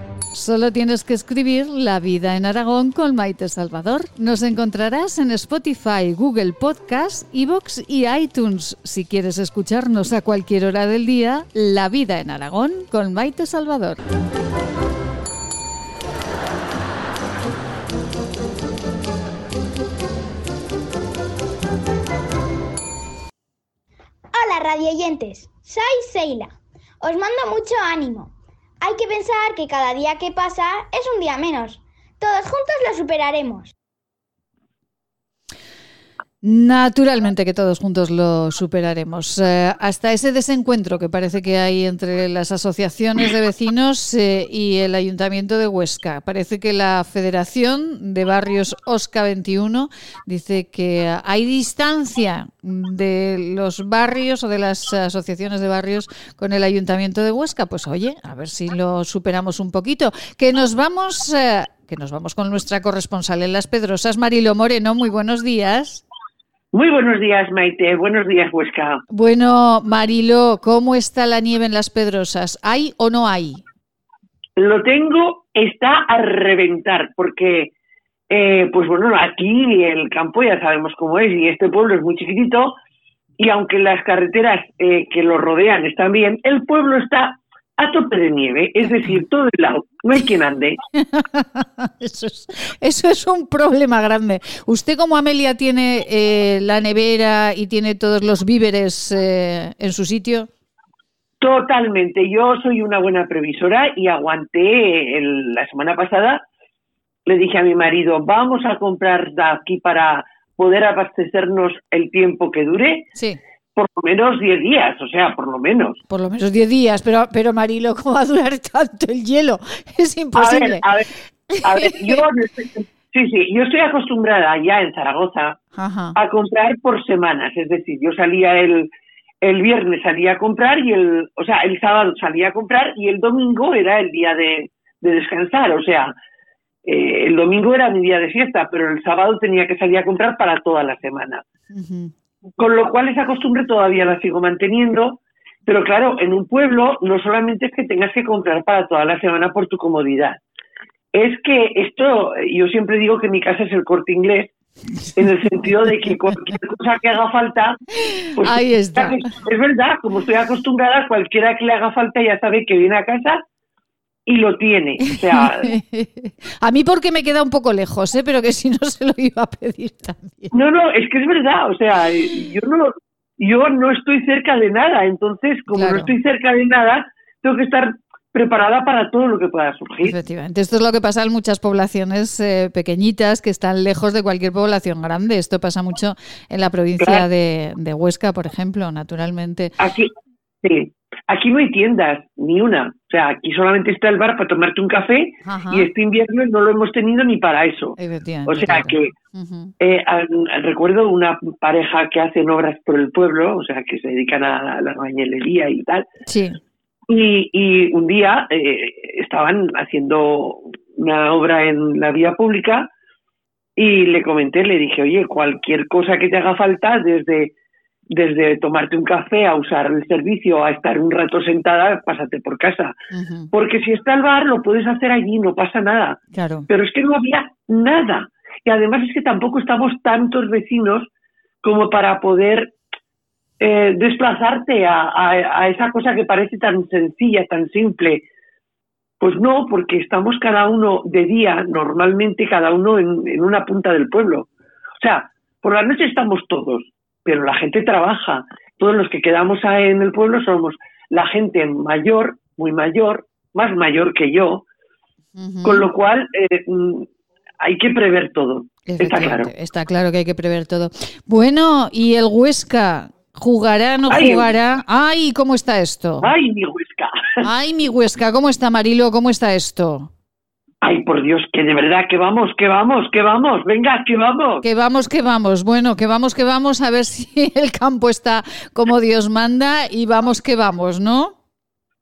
A: Solo tienes que escribir La vida en Aragón con Maite Salvador. Nos encontrarás en Spotify, Google Podcast, Evox y iTunes. Si quieres escucharnos a cualquier hora del día, La vida en Aragón con Maite Salvador.
H: Hola radioyentes, soy Seila. Os mando mucho ánimo. Hay que pensar que cada día que pasa es un día menos. Todos juntos lo superaremos.
A: Naturalmente que todos juntos lo superaremos. Eh, hasta ese desencuentro que parece que hay entre las asociaciones de vecinos eh, y el Ayuntamiento de Huesca. Parece que la Federación de Barrios OSCA 21 dice que hay distancia de los barrios o de las asociaciones de barrios con el Ayuntamiento de Huesca. Pues oye, a ver si lo superamos un poquito. Que nos vamos, eh, que nos vamos con nuestra corresponsal en Las Pedrosas, Marilo Moreno. Muy buenos días.
O: Muy buenos días, Maite. Buenos días, Huesca.
A: Bueno, Marilo, ¿cómo está la nieve en las Pedrosas? ¿Hay o no hay?
O: Lo tengo, está a reventar, porque, eh, pues bueno, aquí el campo ya sabemos cómo es y este pueblo es muy chiquitito y aunque las carreteras eh, que lo rodean están bien, el pueblo está a tope de nieve, es decir, todo el lado, no hay quien ande.
A: eso, es, un problema grande. ¿Usted como Amelia tiene eh, la nevera y tiene todos los víveres eh, en su sitio?
O: Totalmente, yo soy una buena previsora y aguanté la semana pasada, le dije a mi marido, vamos a comprar de aquí para poder abastecernos el tiempo que dure.
A: Sí
O: por lo menos 10 días, o sea, por lo menos.
A: Por lo menos 10 días, pero, pero Marilo, ¿cómo va a durar tanto el hielo? Es imposible.
O: A ver, a ver, yo, sí, sí, yo estoy acostumbrada ya en Zaragoza a comprar por semanas, es decir, yo salía el, el viernes salía a comprar y el, o sea, el sábado salía a comprar y el domingo era el día de, descansar, o sea, eh, el domingo era mi día de fiesta, pero el sábado tenía que salir a comprar para toda la semana. Con lo cual esa costumbre todavía la sigo manteniendo, pero claro, en un pueblo no solamente es que tengas que comprar para toda la semana por tu comodidad, es que esto, yo siempre digo que mi casa es el corte inglés, en el sentido de que cualquier cosa que haga falta,
A: pues Ahí está.
O: es verdad, como estoy acostumbrada, cualquiera que le haga falta ya sabe que viene a casa y lo tiene. O sea,
A: a mí porque me queda un poco lejos, ¿eh? pero que si no se lo iba a pedir también.
O: No, no, es que es verdad, o sea, yo no, yo no estoy cerca de nada, entonces como no estoy cerca de nada, tengo que estar preparada para todo lo que pueda surgir.
A: Efectivamente, esto es lo que pasa en muchas poblaciones eh, pequeñitas que están lejos de cualquier población grande. Esto pasa mucho en la provincia de, de Huesca, por ejemplo, naturalmente.
O: Aquí, sí. Aquí no hay tiendas, ni una. O sea, aquí solamente está el bar para tomarte un café y este invierno no lo hemos tenido ni para eso. O sea que eh, recuerdo una pareja que hacen obras por el pueblo, o sea, que se dedican a la bañelería y tal.
A: Sí.
O: Y, un día eh, estaban haciendo una obra en la vía pública y le comenté, le dije, oye, cualquier cosa que te haga falta, desde desde tomarte un café a usar el servicio a estar un rato sentada, pásate por casa. Porque si está el bar, lo puedes hacer allí, no pasa nada.
A: Claro.
O: Pero es que no había nada. Y además es que tampoco estamos tantos vecinos como para poder eh, desplazarte a, esa cosa que parece tan sencilla, tan simple. Pues no, porque estamos cada uno de día, normalmente cada uno en, en una punta del pueblo. O sea, por la noche estamos todos, pero la gente trabaja. Todos los que quedamos en el pueblo somos la gente mayor, muy mayor, más mayor que yo, con lo cual eh, mm, hay que prever todo. Está claro.
A: Está claro que hay que prever todo. Bueno, ¿y el Huesca? ¿Jugará, no jugará? ¡Ay, cómo está esto!
O: ¡Ay, mi Huesca!
A: ¡Ay, mi Huesca! ¿Cómo está, Marilo? ¿Cómo está esto?
O: Ay, por Dios, que de verdad, que vamos, que vamos, que vamos, venga, que vamos.
A: Que vamos, que vamos. Bueno, que vamos, que vamos, a ver si el campo está como Dios manda y vamos, que vamos, ¿no?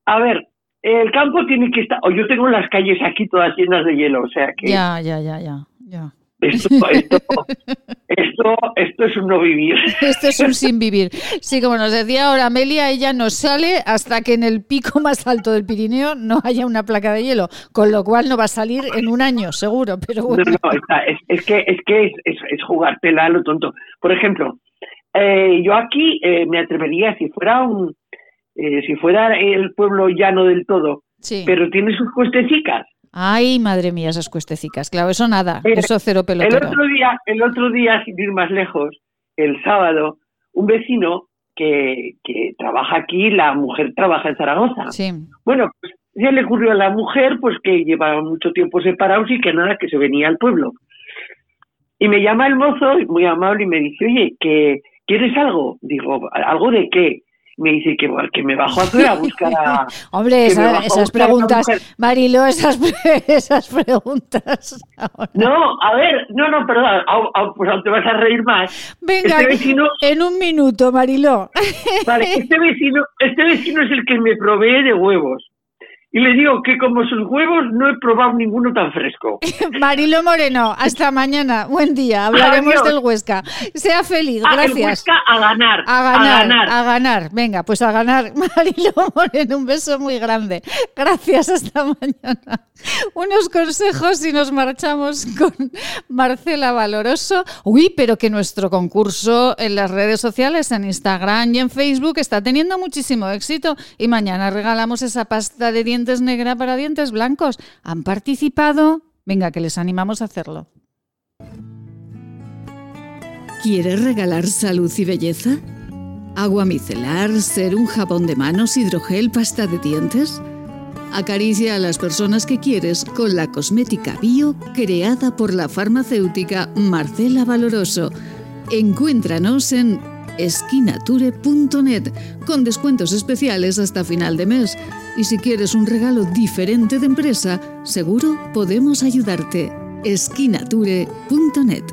O: A ver, el campo tiene que estar, o yo tengo las calles aquí todas llenas de hielo, o sea que...
A: Ya, ya, ya, ya, ya.
O: Esto, esto, esto, es un no vivir.
A: Esto es un sin vivir. Sí, como nos decía ahora Amelia, ella no sale hasta que en el pico más alto del Pirineo no haya una placa de hielo, con lo cual no va a salir en un año, seguro. Pero bueno.
O: No, es, que es que es, es, jugártela a lo tonto. Por ejemplo, eh, yo aquí eh, me atrevería, si fuera un, eh, si fuera el pueblo llano del todo, pero tiene sus cuestecicas,
A: Ay, madre mía, esas cuestecicas. Claro, eso nada, eso cero pelotero.
O: El otro día, el otro día, sin ir más lejos, el sábado, un vecino que, que trabaja aquí, la mujer trabaja en Zaragoza.
A: Sí.
O: Bueno, pues ya le ocurrió a la mujer pues que llevaba mucho tiempo separados y que nada, que se venía al pueblo. Y me llama el mozo, muy amable, y me dice, oye, que ¿quieres algo? Digo, ¿algo de qué? Me dice que, que me bajo a buscar a...
A: Hombre, esas preguntas, Marilo, esas, esas preguntas.
O: No, a ver, no, no, perdón, pues te vas a reír más.
A: Venga, este en un minuto, Marilo.
O: Vale, este vecino, este vecino es el que me provee de huevos. Y le digo que como sus huevos no he probado ninguno tan fresco.
A: Marilo Moreno, hasta mañana. Buen día. Hablaremos del Huesca. Sea feliz, ah, gracias.
O: Huesca a ganar,
A: a ganar. A ganar. Venga, pues a ganar. Marilo Moreno, un beso muy grande. Gracias, hasta mañana. Unos consejos y nos marchamos con Marcela Valoroso. Uy, pero que nuestro concurso en las redes sociales, en Instagram y en Facebook, está teniendo muchísimo éxito. Y mañana regalamos esa pasta de dientes dientes negra para dientes blancos. ¿Han participado? Venga, que les animamos a hacerlo.
P: ¿Quieres regalar salud y belleza? ¿Agua micelar, ser un jabón de manos, hidrogel, pasta de dientes? Acaricia a las personas que quieres con la cosmética bio creada por la farmacéutica Marcela Valoroso. Encuéntranos en esquinature.net con descuentos especiales hasta final de mes y si quieres un regalo diferente de empresa, seguro podemos ayudarte. esquinature.net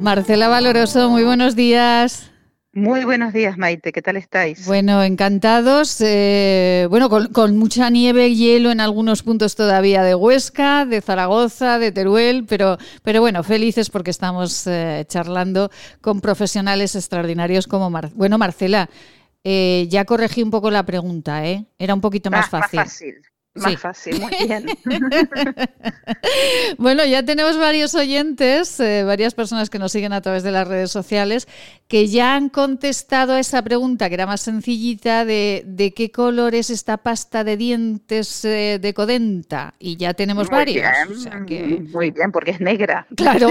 A: Marcela Valoroso, muy buenos días.
Q: Muy buenos días, Maite. ¿Qué tal estáis?
A: Bueno, encantados. Eh, bueno, con, mucha nieve y hielo en algunos puntos todavía de Huesca, de Zaragoza, de Teruel, pero, pero bueno, felices porque estamos eh, charlando con profesionales extraordinarios como bueno, Marcela. Eh, ya corregí un poco la pregunta, ¿eh? Era un poquito más
Q: ah,
A: fácil.
Q: Más fácil. Más fácil, muy bien.
A: bueno, ya tenemos varios oyentes, eh, varias personas que nos siguen a través de las redes sociales, que ya han contestado a esa pregunta, que era más sencillita, de, de qué color es esta pasta de dientes eh, de Codenta. Y ya tenemos varios.
Q: Muy bien, porque es negra.
A: Claro.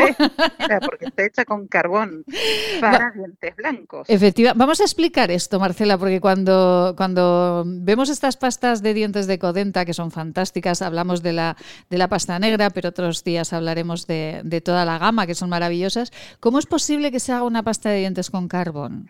Q: porque está hecha con carbón para dientes blancos.
A: Efectivamente. Vamos a explicar esto, Marcela, porque cuando, cuando vemos estas pastas de dientes de Codenta, que son fantásticas. Hablamos de la, de la pasta negra, pero otros días hablaremos de, de toda la gama, que son maravillosas. ¿Cómo es posible que se haga una pasta de dientes con carbón?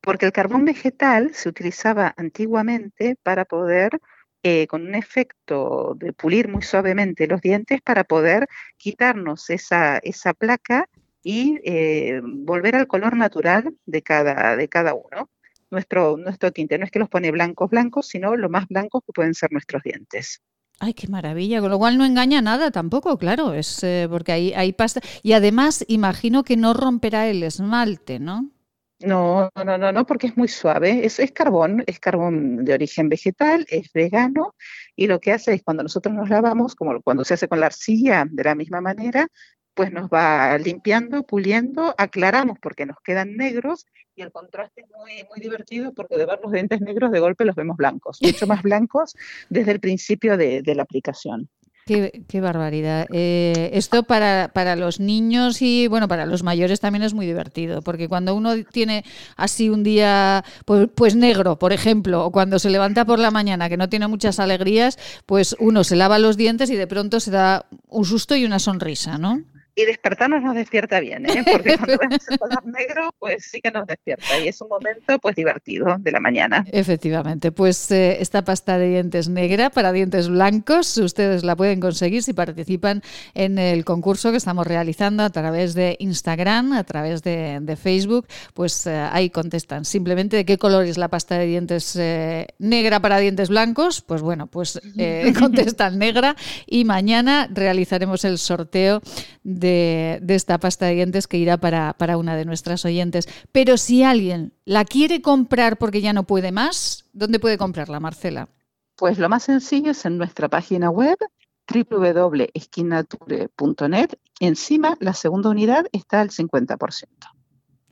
Q: Porque el carbón vegetal se utilizaba antiguamente para poder eh, con un efecto de pulir muy suavemente los dientes para poder quitarnos esa, esa placa y eh, volver al color natural de cada, de cada uno nuestro, nuestro tinte. No es que los pone blancos, blancos, sino lo más blancos que pueden ser nuestros dientes.
A: Ay, qué maravilla, con lo cual no engaña nada tampoco, claro, es eh, porque hay, hay pasta. Y además imagino que no romperá el esmalte, ¿no?
Q: No, no, no, no, porque es muy suave. Es, es carbón, es carbón de origen vegetal, es vegano y lo que hace es cuando nosotros nos lavamos, como cuando se hace con la arcilla, de la misma manera, pues nos va limpiando, puliendo, aclaramos porque nos quedan negros y el contraste es muy, muy divertido porque de ver los dientes negros de golpe los vemos blancos, mucho más blancos desde el principio de, la aplicación.
A: Qué, barbaridad. Eh, esto para, para, los niños y bueno, para los mayores también es muy divertido, porque cuando uno tiene así un día pues, pues, negro, por ejemplo, o cuando se levanta por la mañana que no tiene muchas alegrías, pues uno se lava los dientes y de pronto se da un susto y una sonrisa, ¿no?
Q: Y despertarnos nos despierta bien, ¿eh? porque cuando vemos el color negro, pues sí que nos despierta y es un momento pues divertido de la mañana.
A: Efectivamente, pues eh, esta pasta de dientes negra para dientes blancos, ustedes la pueden conseguir si participan en el concurso que estamos realizando a través de Instagram, a través de, Facebook, pues eh, ahí contestan simplemente de qué color es la pasta de dientes eh, negra para dientes blancos, pues bueno, pues contestan negra y mañana realizaremos el sorteo de de, esta pasta de dientes que irá para, para una de nuestras oyentes. Pero si alguien la quiere comprar porque ya no puede más, ¿dónde puede comprarla, Marcela?
Q: Pues lo más sencillo es en nuestra página web www.esquinature.net. Encima, la segunda unidad está al 50%.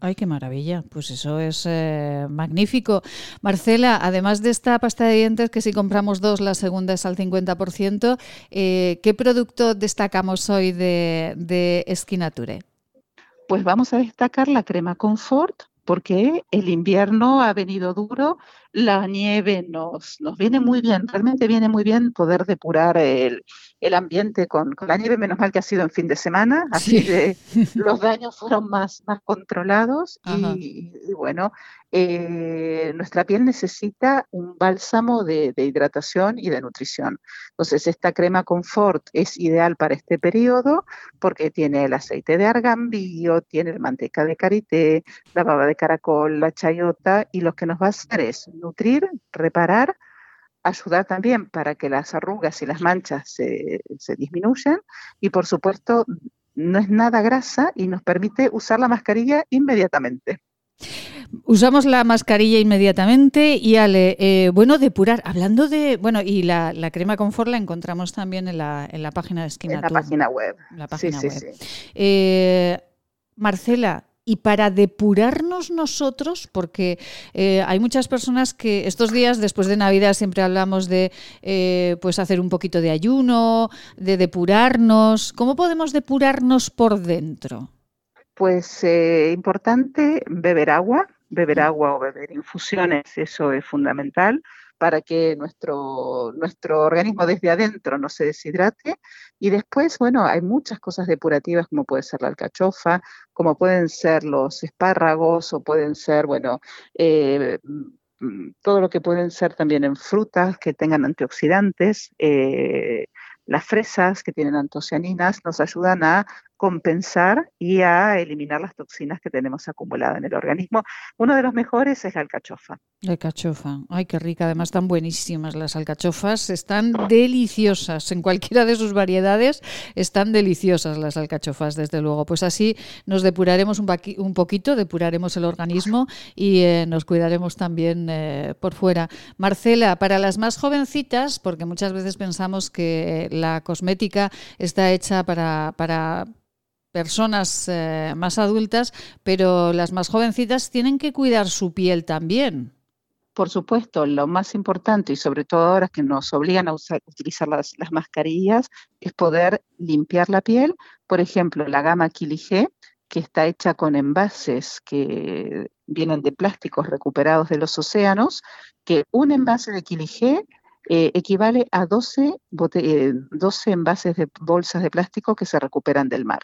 A: Ay, qué maravilla. Pues eso es eh, magnífico. Marcela, además de esta pasta de dientes, que si compramos dos, la segunda es al 50%, eh, ¿qué producto destacamos hoy de, de Esquinature?
Q: Pues vamos a destacar la crema Confort, porque el invierno ha venido duro, la nieve nos, nos viene muy bien, realmente viene muy bien poder depurar el, el ambiente con, con, la nieve, menos mal que ha sido en fin de semana, así que los daños fueron más, más controlados y, bueno, eh, nuestra piel necesita un bálsamo de, de, hidratación y de nutrición. Entonces, esta crema Confort es ideal para este periodo porque tiene el aceite de argambío, tiene la manteca de karité, la baba de caracol, la chayota y lo que nos va a hacer es nutrir, reparar, ayudar también para que las arrugas y las manchas se, se disminuyan y por supuesto no es nada grasa y nos permite usar la mascarilla inmediatamente.
A: Usamos la mascarilla inmediatamente y Ale, eh, bueno, depurar, hablando de, bueno, y la, la, crema Confort la encontramos también en la, en la página de Esquina
Q: En la página web.
A: La página sí, web. Sí, sí. Eh, Marcela, y para depurarnos nosotros, porque eh, hay muchas personas que estos días, después de Navidad, siempre hablamos de eh, pues hacer un poquito de ayuno, de depurarnos. ¿Cómo podemos depurarnos por dentro?
Q: Pues eh, importante beber agua, beber agua o beber infusiones, eso es fundamental para que nuestro, nuestro organismo desde adentro no se deshidrate. Y después, bueno, hay muchas cosas depurativas como puede ser la alcachofa, como pueden ser los espárragos o pueden ser, bueno, eh, mm, todo lo que pueden ser también en frutas que tengan antioxidantes. Eh, las fresas que tienen antocianinas nos ayudan a compensar y a eliminar las toxinas que tenemos acumuladas en el organismo. Uno de los mejores es la alcachofa.
A: La alcachofa, ay, qué rica, además están buenísimas las alcachofas, están deliciosas, en cualquiera de sus variedades están deliciosas las alcachofas, desde luego. Pues así nos depuraremos un, poquito, depuraremos el organismo y eh, nos cuidaremos también eh, por fuera. Marcela, para las más jovencitas, porque muchas veces pensamos que la cosmética está hecha para personas eh, más adultas, pero las más jovencitas tienen que cuidar su piel también.
Q: Por supuesto, lo más importante y sobre todo ahora que nos obligan a usar, utilizar las, las, mascarillas es poder limpiar la piel. Por ejemplo, la gama Kilige, que está hecha con envases que vienen de plásticos recuperados de los océanos, que un envase de Kilige eh, equivale a 12, 12 eh, envases de bolsas de plástico que se recuperan del mar.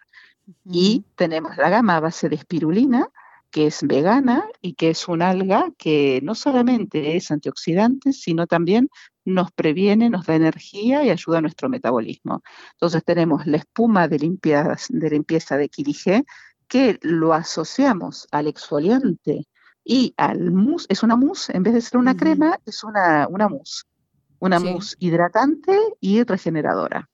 Q: Y tenemos la gama a base de espirulina, que es vegana y que es un alga que no solamente es antioxidante, sino también nos previene, nos da energía y ayuda a nuestro metabolismo. Entonces tenemos la espuma de limpieza de, limpieza de Kirige, que lo asociamos al exfoliante y al mousse, es una mousse, en vez de ser una crema, es una, una mousse, una mousse hidratante y regeneradora.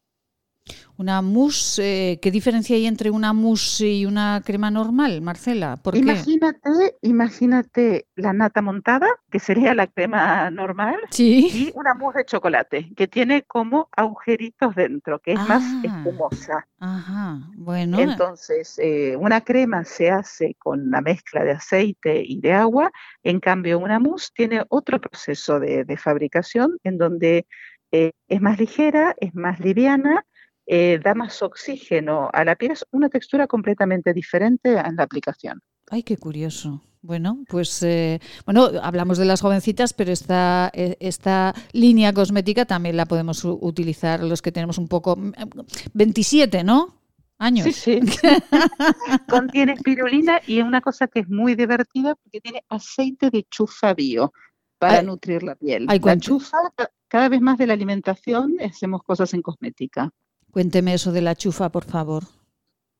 A: Una mousse, eh, ¿qué diferencia hay entre una mousse y una crema normal, Marcela? ¿Por
Q: imagínate, imagínate la nata montada, que sería la crema normal, y una mousse de chocolate, que tiene como agujeritos dentro, que es más ah. espumosa.
A: Ajá, bueno.
Q: Entonces, eh, una crema se hace con la mezcla de aceite y de agua, en cambio una mousse tiene otro proceso de, fabricación en donde eh, es más ligera, es más liviana, eh, da más oxígeno a la piel, es una textura completamente diferente en la aplicación.
A: Ay, qué curioso. Bueno, pues eh, bueno, hablamos de las jovencitas, pero esta, eh, esta línea cosmética también la podemos utilizar los que tenemos un poco 27, ¿no? Años.
Q: Sí, sí. Contiene espirulina y es una cosa que es muy divertida porque tiene aceite de chufa bio para nutrir la piel. la chufa, cada vez más de la alimentación, hacemos cosas en cosmética.
A: Cuénteme eso de la chufa, por favor.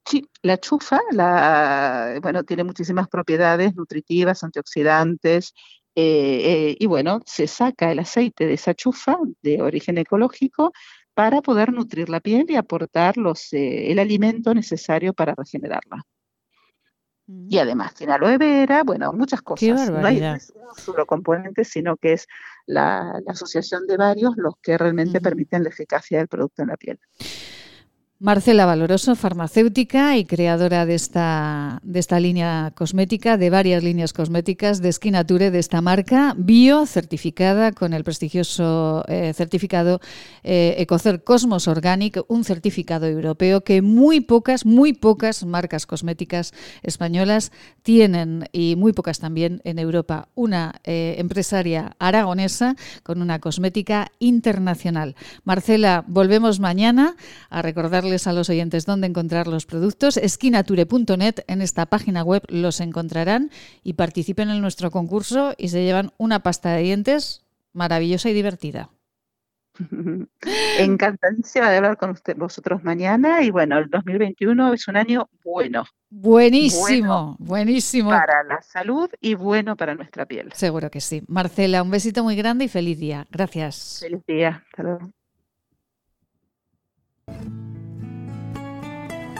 Q: Sí, la chufa, la, bueno, tiene muchísimas propiedades nutritivas, antioxidantes, eh, eh, y bueno, se saca el aceite de esa chufa de origen ecológico para poder nutrir la piel y aportar los, eh, el alimento necesario para regenerarla. Y mm. además tiene aloe vera, bueno, muchas cosas. no hay un solo componente, sino que es la, asociación de varios los que realmente permiten la eficacia del producto en la piel.
A: Marcela Valoroso, farmacéutica y creadora de esta, de esta línea cosmética, de varias líneas cosméticas de Skinature de esta marca, bio, certificada con el prestigioso eh, certificado eh, Ecocer Cosmos Organic, un certificado europeo que muy pocas, muy pocas marcas cosméticas españolas tienen y muy pocas también en Europa. Una eh, empresaria aragonesa con una cosmética internacional. Marcela, volvemos mañana a recordar a los oyentes dónde encontrar los productos. Esquinature.net, en esta página web los encontrarán y participen en nuestro concurso y se llevan una pasta de dientes maravillosa y divertida.
Q: Encantadísima de hablar con usted, vosotros mañana y bueno, el 2021 es un año bueno.
A: Buenísimo, buenísimo.
Q: Para la salud y bueno para nuestra piel.
A: Seguro que sí. Marcela, un besito muy grande y feliz día. Gracias.
Q: Feliz día. Hasta luego.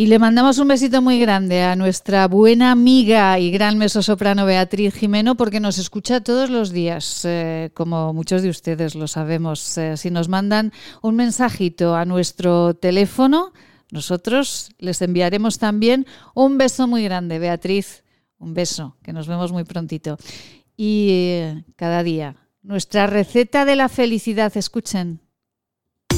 A: Y le mandamos un besito muy grande a nuestra buena amiga y gran mesosoprano Beatriz Jimeno porque nos escucha todos los días, eh, como muchos de ustedes lo sabemos. Eh, si nos mandan un mensajito a nuestro teléfono, nosotros les enviaremos también un beso muy grande, Beatriz. Un beso, que nos vemos muy prontito. Y eh, cada día, nuestra receta de la felicidad, escuchen.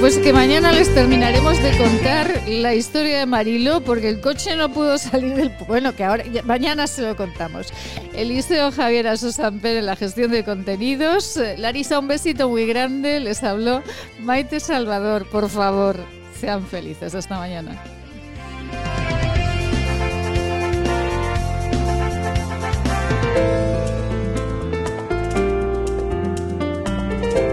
A: Pues que mañana les terminaremos de contar la historia de Marilo, porque el coche no pudo salir del... Bueno, que ahora, mañana se lo contamos. Eliseo Javier Asosamper en la gestión de contenidos. Larisa, un besito muy grande, les habló Maite Salvador, por favor, sean felices. Hasta mañana.